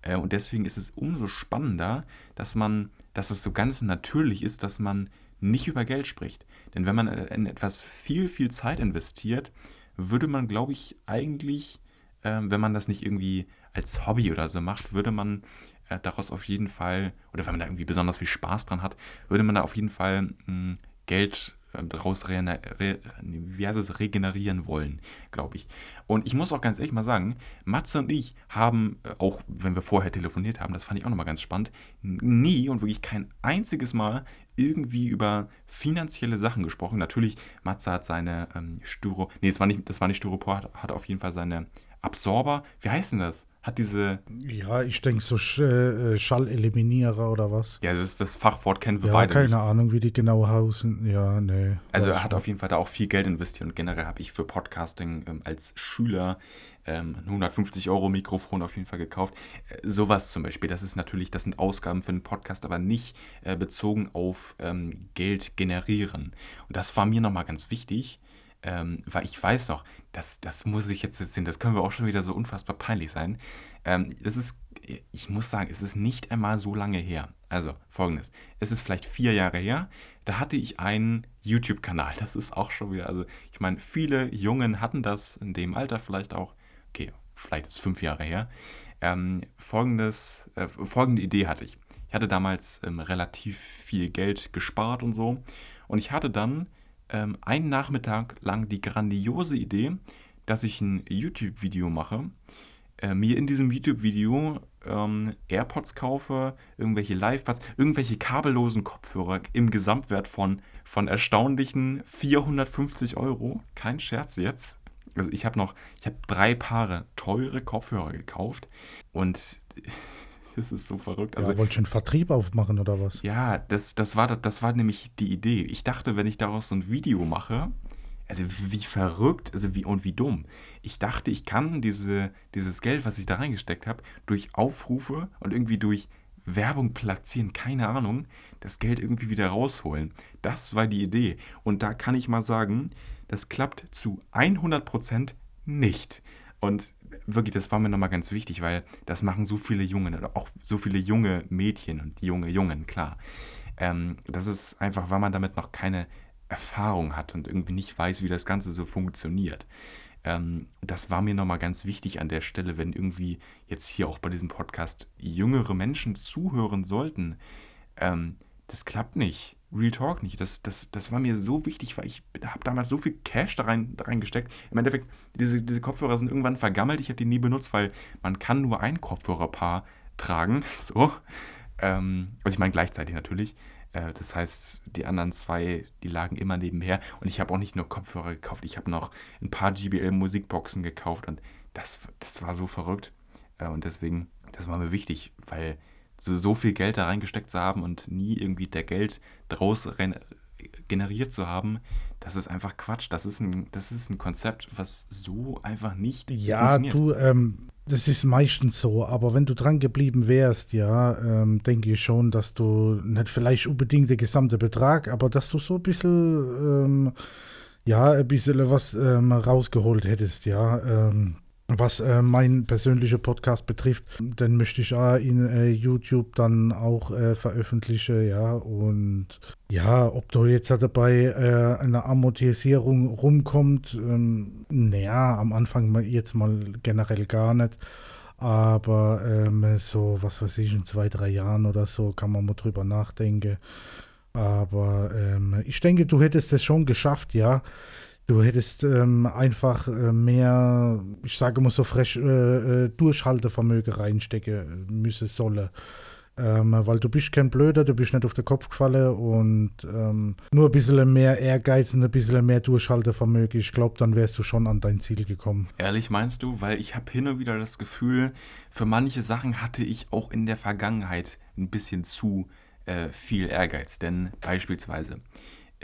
Äh, und deswegen ist es umso spannender, dass man, dass es so ganz natürlich ist, dass man nicht über Geld spricht. Denn wenn man in etwas viel, viel Zeit investiert, würde man, glaube ich, eigentlich, äh, wenn man das nicht irgendwie als Hobby oder so macht, würde man äh, daraus auf jeden Fall, oder wenn man da irgendwie besonders viel Spaß dran hat, würde man da auf jeden Fall mh, hm, Geld daraus re re wie heißt es, regenerieren wollen, glaube ich. Und ich muss auch ganz ehrlich mal sagen, Matze und ich haben, äh, auch wenn wir vorher telefoniert haben, das fand ich auch nochmal ganz spannend, nie und wirklich kein einziges Mal irgendwie über finanzielle Sachen gesprochen. Natürlich, Matze hat seine ähm, Styro, nee, das war nicht, das war nicht Styropor, hat, hat auf jeden Fall seine Absorber, wie heißt denn das? Hat diese. Ja, ich denke so Sch äh, Schalleliminierer oder was. Ja, das, das Fachwort kennen wir ja, beide. Keine nicht. Ahnung, wie die genau hausen. Ja, nee. Also er hat auf jeden Fall da auch viel Geld investiert und generell habe ich für Podcasting ähm, als Schüler ähm, ein 150 Euro Mikrofon auf jeden Fall gekauft. Äh, sowas zum Beispiel, das ist natürlich, das sind Ausgaben für einen Podcast, aber nicht äh, bezogen auf ähm, Geld generieren. Und das war mir nochmal ganz wichtig ähm, weil ich weiß noch, das, das muss ich jetzt sehen, das können wir auch schon wieder so unfassbar peinlich sein. Ähm, ist, ich muss sagen, es ist nicht einmal so lange her. Also folgendes, es ist vielleicht vier Jahre her, da hatte ich einen YouTube-Kanal. Das ist auch schon wieder, also ich meine, viele Jungen hatten das in dem Alter vielleicht auch, okay, vielleicht ist es fünf Jahre her. Ähm, folgendes, äh, folgende Idee hatte ich. Ich hatte damals ähm, relativ viel Geld gespart und so. Und ich hatte dann ähm, einen Nachmittag lang die grandiose Idee, dass ich ein YouTube-Video mache, äh, mir in diesem YouTube-Video ähm, AirPods kaufe, irgendwelche Live-Pads, irgendwelche kabellosen Kopfhörer im Gesamtwert von, von erstaunlichen 450 Euro. Kein Scherz jetzt. also ich habe noch, ich habe drei Paare teure Kopfhörer gekauft und [laughs] das ist so verrückt. Also, ja, wollt einen Vertrieb aufmachen oder was? Ja, das, das, war, das war nämlich die Idee. Ich dachte, wenn ich daraus so ein Video mache, also wie verrückt also wie, und wie dumm. Ich dachte, ich kann diese, dieses Geld, was ich da reingesteckt habe, durch Aufrufe und irgendwie durch Werbung platzieren, keine Ahnung, das Geld irgendwie wieder rausholen. Das war die Idee. Und da kann ich mal sagen, das klappt zu 100% nicht. Und wirklich, das war mir nochmal ganz wichtig, weil das machen so viele Jungen oder auch so viele junge Mädchen und junge Jungen, klar. Ähm, das ist einfach, weil man damit noch keine Erfahrung hat und irgendwie nicht weiß, wie das Ganze so funktioniert. Ähm, das war mir nochmal ganz wichtig an der Stelle, wenn irgendwie jetzt hier auch bei diesem Podcast jüngere Menschen zuhören sollten. Ähm, das klappt nicht. Real Talk nicht. Das, das, das war mir so wichtig, weil ich habe damals so viel Cash da, rein, da reingesteckt. Im Endeffekt, diese, diese Kopfhörer sind irgendwann vergammelt. Ich habe die nie benutzt, weil man kann nur ein Kopfhörerpaar tragen. [laughs] So. Ähm, also ich meine gleichzeitig natürlich. Äh, das heißt, die anderen zwei, die lagen immer nebenher. Und ich habe auch nicht nur Kopfhörer gekauft, ich habe noch ein paar GBL-Musikboxen gekauft. Und das, das war so verrückt. Äh, und deswegen, das war mir wichtig, weil so, so viel Geld da reingesteckt zu haben und nie irgendwie der Geld draus generiert zu haben, das ist einfach Quatsch. Das ist ein, das ist ein Konzept, was so einfach nicht ja, funktioniert. Ja, du, ähm, das ist meistens so, aber wenn du dran geblieben wärst, ja, ähm, denke ich schon, dass du nicht vielleicht unbedingt den gesamten Betrag, aber dass du so ein bisschen, ähm, ja, ein bisschen was ähm, rausgeholt hättest, ja. Was äh, mein persönlicher Podcast betrifft, den möchte ich auch in äh, YouTube dann auch äh, veröffentlichen, ja. Und ja, ob da jetzt dabei äh, eine Amortisierung rumkommt, ähm, naja, am Anfang jetzt mal generell gar nicht. Aber ähm, so, was weiß ich, in zwei, drei Jahren oder so kann man mal drüber nachdenken. Aber ähm, ich denke, du hättest es schon geschafft, ja. Du hättest ähm, einfach äh, mehr, ich sage mal so frech, äh, äh, Durchhaltevermögen reinstecken müssen sollen. Ähm, weil du bist kein Blöder, du bist nicht auf den Kopf gefallen und ähm, nur ein bisschen mehr Ehrgeiz und ein bisschen mehr Durchhaltevermögen, ich glaube, dann wärst du schon an dein Ziel gekommen. Ehrlich meinst du? Weil ich habe hin und wieder das Gefühl, für manche Sachen hatte ich auch in der Vergangenheit ein bisschen zu äh, viel Ehrgeiz. Denn beispielsweise,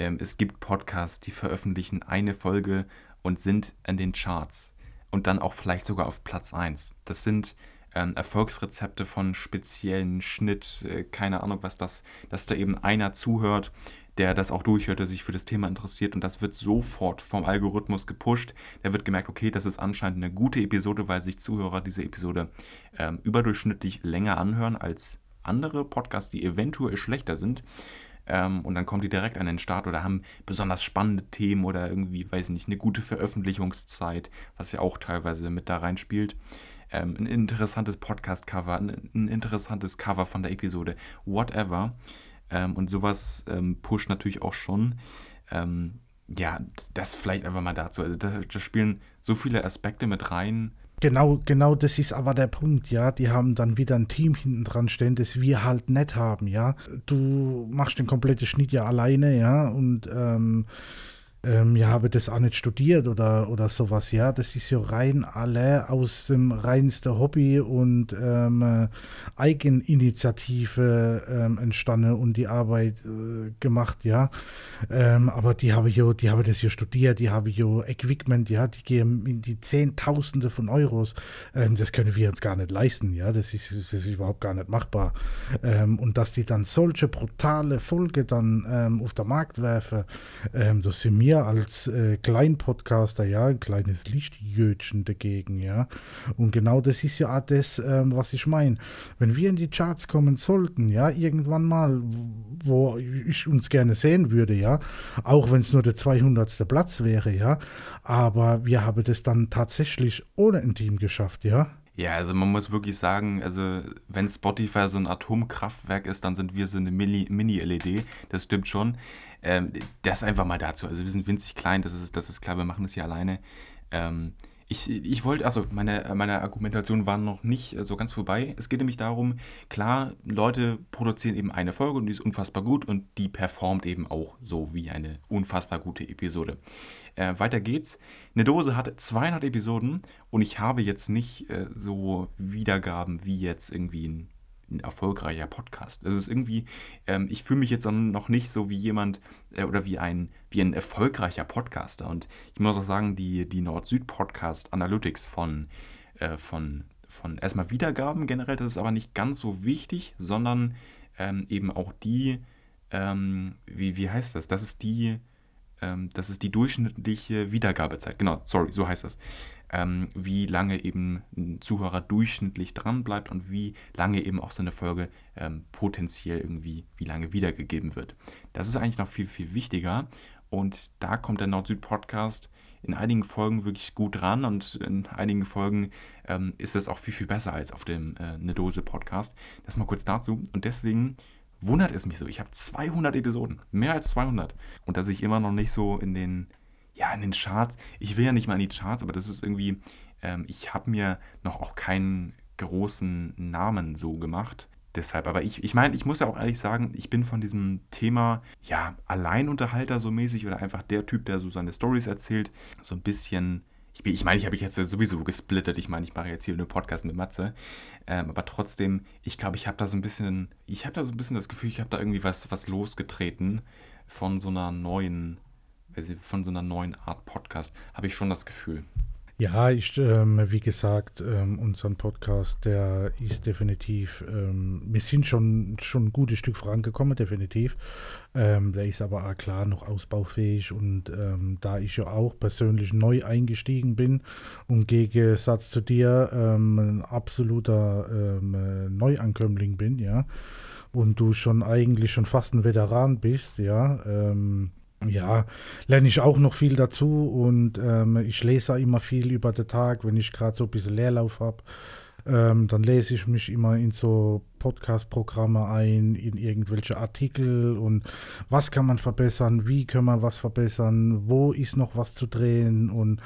ähm, es gibt Podcasts, die veröffentlichen eine Folge und sind in den Charts und dann auch vielleicht sogar auf Platz 1. Das sind ähm, Erfolgsrezepte von speziellen Schnitt, äh, keine Ahnung, was das, dass da eben einer zuhört, der das auch durchhört, der sich für das Thema interessiert und das wird sofort vom Algorithmus gepusht. Der wird gemerkt, okay, das ist anscheinend eine gute Episode, weil sich Zuhörer diese Episode ähm, überdurchschnittlich länger anhören als andere Podcasts, die eventuell schlechter sind. Ähm, und dann kommen die direkt an den Start oder haben besonders spannende Themen oder irgendwie, weiß nicht, eine gute Veröffentlichungszeit, was ja auch teilweise mit da reinspielt. Ähm, ein interessantes Podcast-Cover, ein, ein, interessantes Cover von der Episode, whatever. Ähm, und sowas ähm, pusht natürlich auch schon. Ähm, ja, das vielleicht einfach mal dazu. Also da, da spielen so viele Aspekte mit rein, Genau, genau, das ist aber der Punkt, ja. Die haben dann wieder ein Team hinten dran stehen, das wir halt nicht haben, ja. Du machst den kompletten Schnitt ja alleine, ja, und ähm, ähm, ja, habe das auch nicht studiert oder, oder sowas, ja. Das ist ja rein alle aus dem reinsten Hobby und ähm, Eigeninitiative ähm, entstanden und die Arbeit äh, gemacht, ja. Ähm, aber die habe ja, die habe das hier studiert, die habe ja Equipment, ja, die gehen in die Zehntausende von Euros. Ähm, das können wir uns gar nicht leisten, ja. Das ist, das ist überhaupt gar nicht machbar. Ähm, und dass die dann solche brutale Folge dann auf der Markt werfen, das sind mir mir als äh, Kleinpodcaster ja ein kleines Lichtjötchen dagegen, ja. Und genau das ist ja auch das, ähm, was ich meine. Wenn wir in die Charts kommen sollten, ja, irgendwann mal, wo ich uns gerne sehen würde, ja, auch wenn es nur der 200. Platz wäre, ja, aber wir haben das dann tatsächlich ohne ein Team geschafft, ja. Ja, also man muss wirklich sagen, also wenn Spotify so ein Atomkraftwerk ist, dann sind wir so eine Mini-LED, das stimmt schon. Ähm, das einfach mal dazu. Also wir sind winzig klein, das ist, das ist klar, wir machen das hier alleine. Ähm, Ich, ich wollte, also meine, meine Argumentation war noch nicht äh, so ganz vorbei. Es geht nämlich darum, klar, Leute produzieren eben eine Folge und die ist unfassbar gut und die performt eben auch so wie eine unfassbar gute Episode. Äh, weiter geht's. Eine Dose hat 200 Episoden und ich habe jetzt nicht äh, so Wiedergaben wie jetzt irgendwie ein ein erfolgreicher Podcast. Es ist irgendwie, ähm, ich fühle mich jetzt noch nicht so wie jemand äh, oder wie ein, wie ein erfolgreicher Podcaster. Und ich muss auch sagen, die, die Nord-Süd-Podcast Analytics von, äh, von, von erstmal Wiedergaben generell, das ist aber nicht ganz so wichtig, sondern ähm, eben auch die, ähm, wie, wie heißt das? Das ist die, ähm, das ist die durchschnittliche Wiedergabezeit. Genau, sorry, so heißt das ähm, wie lange eben ein Zuhörer durchschnittlich dran bleibt und wie lange eben auch so eine Folge ähm, potenziell irgendwie, wie lange wiedergegeben wird. Das ist eigentlich noch viel, viel wichtiger. Und da kommt der Nord-Süd-Podcast in einigen Folgen wirklich gut ran und in einigen Folgen ähm, ist es auch viel, viel besser als auf dem äh, Ne Dose Podcast. Das mal kurz dazu. Und deswegen wundert es mich so. Ich habe 200 Episoden, mehr als 200. Und dass ich immer noch nicht so in den ja, in den Charts, ich will ja nicht mal in die Charts, aber das ist irgendwie, ähm, ich habe mir noch auch keinen großen Namen so gemacht. Deshalb, aber ich, ich meine, ich muss ja auch ehrlich sagen, ich bin von diesem Thema, ja, Alleinunterhalter so mäßig oder einfach der Typ, der so seine Stories erzählt, so ein bisschen, ich, ich meine, ich habe ich jetzt sowieso gesplittet, ich meine, ich mache jetzt hier einen Podcast mit Matze, ähm, aber trotzdem, ich glaube, ich habe da so ein bisschen, ich habe da so ein bisschen das Gefühl, ich habe da irgendwie was, was losgetreten von so einer neuen von so einer neuen Art Podcast, habe ich schon das Gefühl. Ja, ich, ähm, wie gesagt, ähm, unseren Podcast, der ist definitiv, ähm, wir sind schon, schon ein gutes Stück vorangekommen, definitiv. Ähm, der ist aber auch klar noch ausbaufähig und ähm, da ich ja auch persönlich neu eingestiegen bin und Gegensatz zu dir ähm, ein absoluter Neuankömmling bin, ja, und du schon eigentlich schon fast ein Veteran bist, ja, ja, lerne ich auch noch viel dazu und ähm, ich lese immer viel über den Tag, wenn ich gerade so ein bisschen Leerlauf habe. Ähm, dann lese ich mich immer in so Podcast-Programme ein, in irgendwelche Artikel und was kann man verbessern, wie kann man was verbessern, wo ist noch was zu drehen und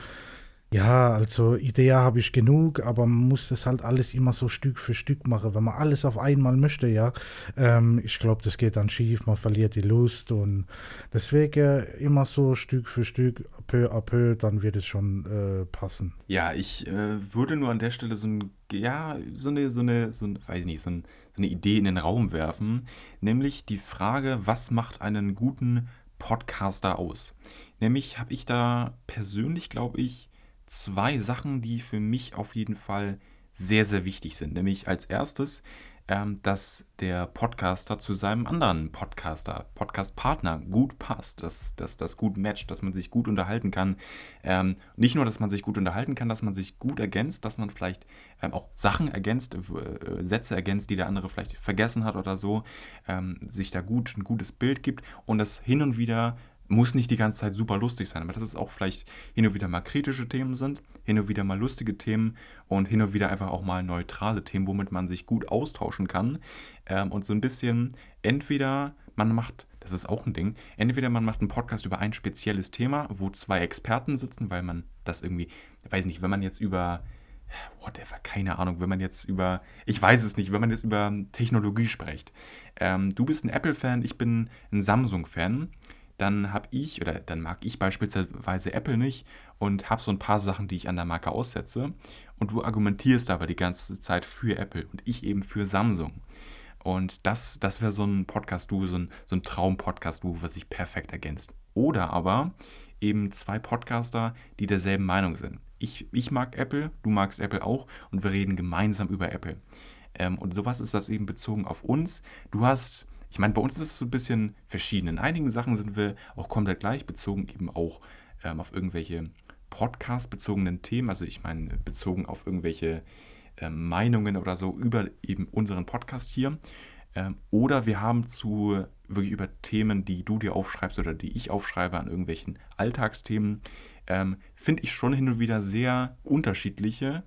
ja, also Idee habe ich genug, aber man muss das halt alles immer so Stück für Stück machen. Wenn man alles auf einmal möchte, ja, ähm, ich glaube, das geht dann schief, man verliert die Lust und deswegen immer so Stück für Stück, peu à peu, dann wird es schon äh, passen. Ja, ich äh, würde nur an der Stelle so ein, ja, so eine, so eine, so ein, weiß ich nicht, so, ein, so eine Idee in den Raum werfen, nämlich die Frage, was macht einen guten Podcaster aus? Nämlich habe ich da persönlich, glaube ich, zwei Sachen, die für mich auf jeden Fall sehr, sehr wichtig sind. Nämlich als erstes, ähm, dass der Podcaster zu seinem anderen Podcaster, Podcast-Partner gut passt, dass, dass das gut matcht, dass man sich gut unterhalten kann. Ähm, nicht nur, dass man sich gut unterhalten kann, dass man sich gut ergänzt, dass man vielleicht ähm, auch Sachen ergänzt, äh, Sätze ergänzt, die der andere vielleicht vergessen hat oder so, ähm, sich da gut ein gutes Bild gibt und das hin und wieder muss nicht die ganze Zeit super lustig sein, aber dass es auch vielleicht hin und wieder mal kritische Themen sind, hin und wieder mal lustige Themen und hin und wieder einfach auch mal neutrale Themen, womit man sich gut austauschen kann. Ähm, und so ein bisschen, entweder man macht, das ist auch ein Ding, entweder man macht einen Podcast über ein spezielles Thema, wo zwei Experten sitzen, weil man das irgendwie, weiß nicht, wenn man jetzt über whatever, keine Ahnung, wenn man jetzt über, ich weiß es nicht, wenn man jetzt über Technologie spricht. Ähm, du bist ein Apple-Fan, ich bin ein Samsung-Fan dann habe ich oder dann mag ich beispielsweise Apple nicht und habe so ein paar Sachen, die ich an der Marke aussetze. Und du argumentierst aber die ganze Zeit für Apple und ich eben für Samsung. Und das, das wäre so ein Podcast-Duo, so ein, so ein Traum-Podcast-Duo, was sich perfekt ergänzt. Oder aber eben zwei Podcaster, die derselben Meinung sind. Ich, ich mag Apple, du magst Apple auch und wir reden gemeinsam über Apple. Ähm, und sowas ist das eben bezogen auf uns. Du hast ich meine, bei uns ist es so ein bisschen verschieden. In einigen Sachen sind wir auch komplett gleich, bezogen eben auch ähm, auf irgendwelche Podcast-bezogenen Themen. Also ich meine, bezogen auf irgendwelche äh, Meinungen oder so über eben unseren Podcast hier. Ähm, oder wir haben zu wirklich über Themen, die du dir aufschreibst oder die ich aufschreibe an irgendwelchen Alltagsthemen, ähm, finde ich schon hin und wieder sehr unterschiedliche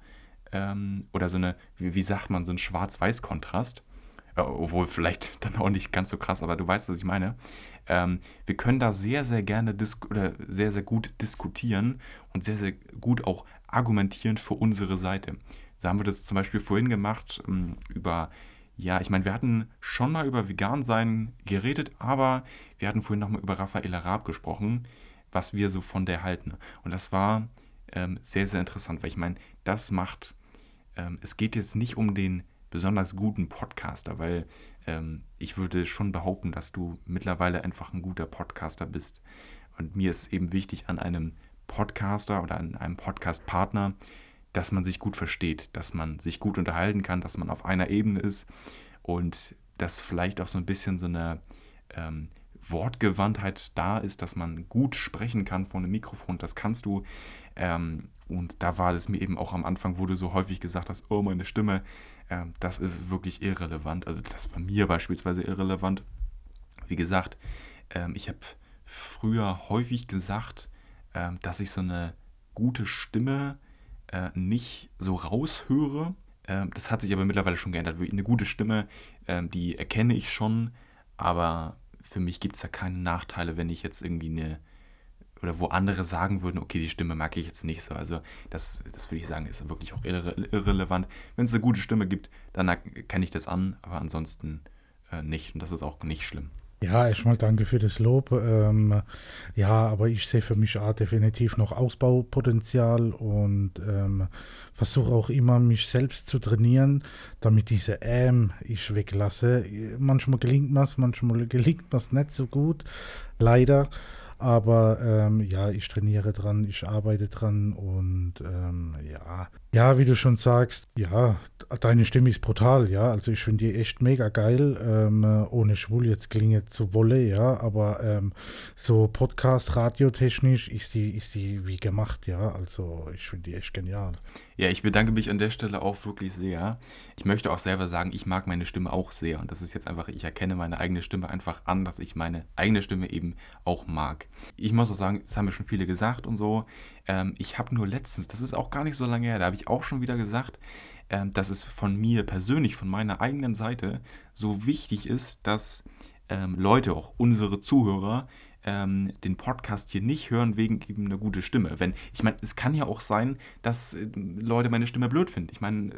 ähm, oder so eine, wie, wie sagt man, so ein Schwarz-Weiß-Kontrast. Obwohl vielleicht [laughs] dann auch nicht ganz so krass, aber du weißt, was ich meine. Ähm, wir können da sehr, sehr gerne oder sehr, sehr gut diskutieren und sehr, sehr gut auch argumentieren für unsere Seite. So haben wir das zum Beispiel vorhin gemacht ähm, über, ja, ich meine, wir hatten schon mal über vegan sein geredet, aber wir hatten vorhin nochmal über Raffaella Raab gesprochen, was wir so von der halten. Und das war ähm, sehr, sehr interessant, weil ich meine, das macht, ähm, es geht jetzt nicht um den besonders guten Podcaster, weil ähm, ich würde schon behaupten, dass du mittlerweile einfach ein guter Podcaster bist. Und mir ist eben wichtig an einem Podcaster oder an einem Podcast-Partner, dass man sich gut versteht, dass man sich gut unterhalten kann, dass man auf einer Ebene ist und dass vielleicht auch so ein bisschen so eine ähm, Wortgewandtheit da ist, dass man gut sprechen kann vor einem Mikrofon. Das kannst du. Ähm, und da war es mir eben auch am Anfang, wo du so häufig gesagt hast, oh, meine Stimme, äh, das ist wirklich irrelevant. Also das war mir beispielsweise irrelevant. Wie gesagt, ähm, ich habe früher häufig gesagt, äh, dass ich so eine gute Stimme äh, nicht so raushöre. Ähm, das hat sich aber mittlerweile schon geändert. Eine gute Stimme, ähm, die erkenne ich schon, aber für mich gibt es da keine Nachteile, wenn ich jetzt irgendwie eine oder wo andere sagen würden, okay, die Stimme mag ich jetzt nicht so. Also das, das würde ich sagen, ist wirklich auch irre irrelevant. Wenn es eine gute Stimme gibt, dann kenne ich das an, aber ansonsten äh, nicht. Und das ist auch nicht schlimm. Ja, erstmal danke für das Lob. Ähm, ja, aber ich sehe für mich auch definitiv noch Ausbaupotenzial und ähm, versuche auch immer, mich selbst zu trainieren, damit diese Ähm ich weglasse. Manchmal gelingt es, manchmal gelingt es nicht so gut, leider. Aber ähm, ja, ich trainiere dran, ich arbeite dran und ähm, ja, ja, wie du schon sagst, ja, deine Stimme ist brutal, ja. Also ich finde die echt mega geil, ähm, ohne schwul jetzt klinge zu wolle, ja, aber ähm, so Podcast, radiotechnisch ist die, ist die wie gemacht, ja. Also ich finde die echt genial. Ja, ich bedanke mich an der Stelle auch wirklich sehr. Ich möchte auch selber sagen, ich mag meine Stimme auch sehr. Und das ist jetzt einfach, ich erkenne meine eigene Stimme einfach an, dass ich meine eigene Stimme eben auch mag. Ich muss auch sagen, das haben mir schon viele gesagt und so. Ähm, ich habe nur letztens, das ist auch gar nicht so lange her, da habe ich auch schon wieder gesagt, ähm, dass es von mir persönlich, von meiner eigenen Seite so wichtig ist, dass ähm, Leute, auch unsere Zuhörer, ähm, den Podcast hier nicht hören wegen eben einer guten Stimme. Wenn, ich meine, es kann ja auch sein, dass äh, Leute meine Stimme blöd finden. Ich meine,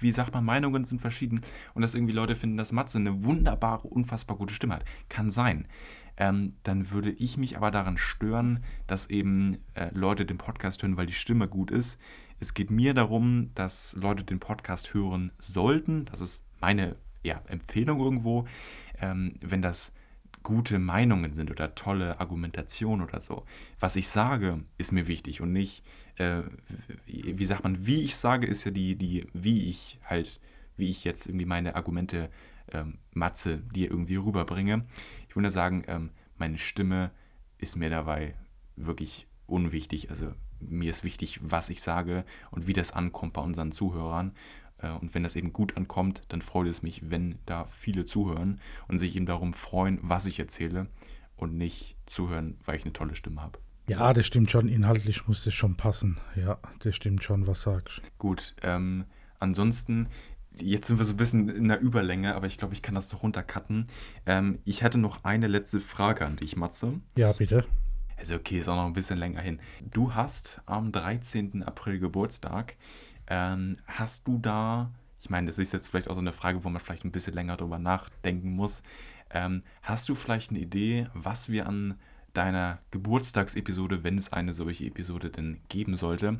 wie sagt man, Meinungen sind verschieden und dass irgendwie Leute finden, dass Matze eine wunderbare, unfassbar gute Stimme hat. Kann sein. Ähm, dann würde ich mich aber daran stören, dass eben äh, Leute den Podcast hören, weil die Stimme gut ist. Es geht mir darum, dass Leute den Podcast hören sollten. Das ist meine ja, Empfehlung irgendwo. Ähm, wenn das gute Meinungen sind oder tolle Argumentation oder so. Was ich sage, ist mir wichtig und nicht, äh, wie sagt man, wie ich sage, ist ja die, die, wie ich halt, wie ich jetzt irgendwie meine Argumente ähm, Matze dir irgendwie rüberbringe. Ich würde sagen, ähm, meine Stimme ist mir dabei wirklich unwichtig. Also mir ist wichtig, was ich sage und wie das ankommt bei unseren Zuhörern. Äh, und wenn das eben gut ankommt, dann freut es mich, wenn da viele zuhören und sich eben darum freuen, was ich erzähle und nicht zuhören, weil ich eine tolle Stimme habe. Ja, das stimmt schon. Inhaltlich muss das schon passen. Ja, das stimmt schon, was sagst. Gut. Ähm, ansonsten, jetzt sind wir so ein bisschen in der Überlänge, aber ich glaube, ich kann das doch runtercutten. Ähm, ich hätte noch eine letzte Frage an dich, Matze. Ja, bitte. Also okay, ist auch noch ein bisschen länger hin. Du hast am 13. April Geburtstag. Ähm, hast du da, ich meine, das ist jetzt vielleicht auch so eine Frage, wo man vielleicht ein bisschen länger drüber nachdenken muss. Ähm, hast du vielleicht eine Idee, was wir an deiner Geburtstagsepisode, wenn es eine solche Episode denn geben sollte,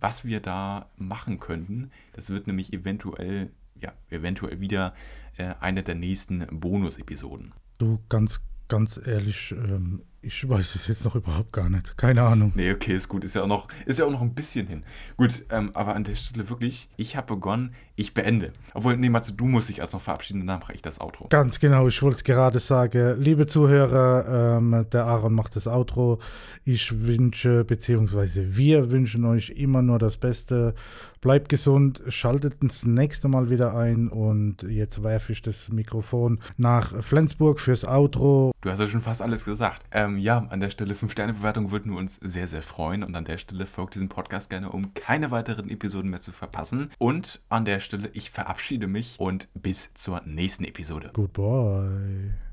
was wir da machen könnten? Das wird nämlich eventuell, ja, eventuell wieder äh, eine der nächsten Bonus-Episoden. Du, ganz, ganz ehrlich, ähm, ich weiß es jetzt noch überhaupt gar nicht. Keine Ahnung. Nee, okay, ist gut. Ist ja auch noch, ist ja auch noch ein bisschen hin. Gut, ähm, aber an der Stelle wirklich, ich habe begonnen, ich beende. Obwohl, nee, Matze, du musst dich erst noch verabschieden, dann mache ich das Outro. Ganz genau, ich wollte es gerade sagen. Liebe Zuhörer, ähm, der Aaron macht das Outro. Ich wünsche, beziehungsweise wir wünschen euch immer nur das Beste. Bleibt gesund, schaltet das nächste Mal wieder ein und jetzt werfe ich das Mikrofon nach Flensburg fürs Outro. Du hast ja schon fast alles gesagt. Ähm, ja, an der Stelle 5-Sterne-Bewertung würden wir uns sehr, sehr freuen. Und an der Stelle folgt diesem Podcast gerne, um keine weiteren Episoden mehr zu verpassen. Und an der Stelle, ich verabschiede mich und bis zur nächsten Episode. Goodbye.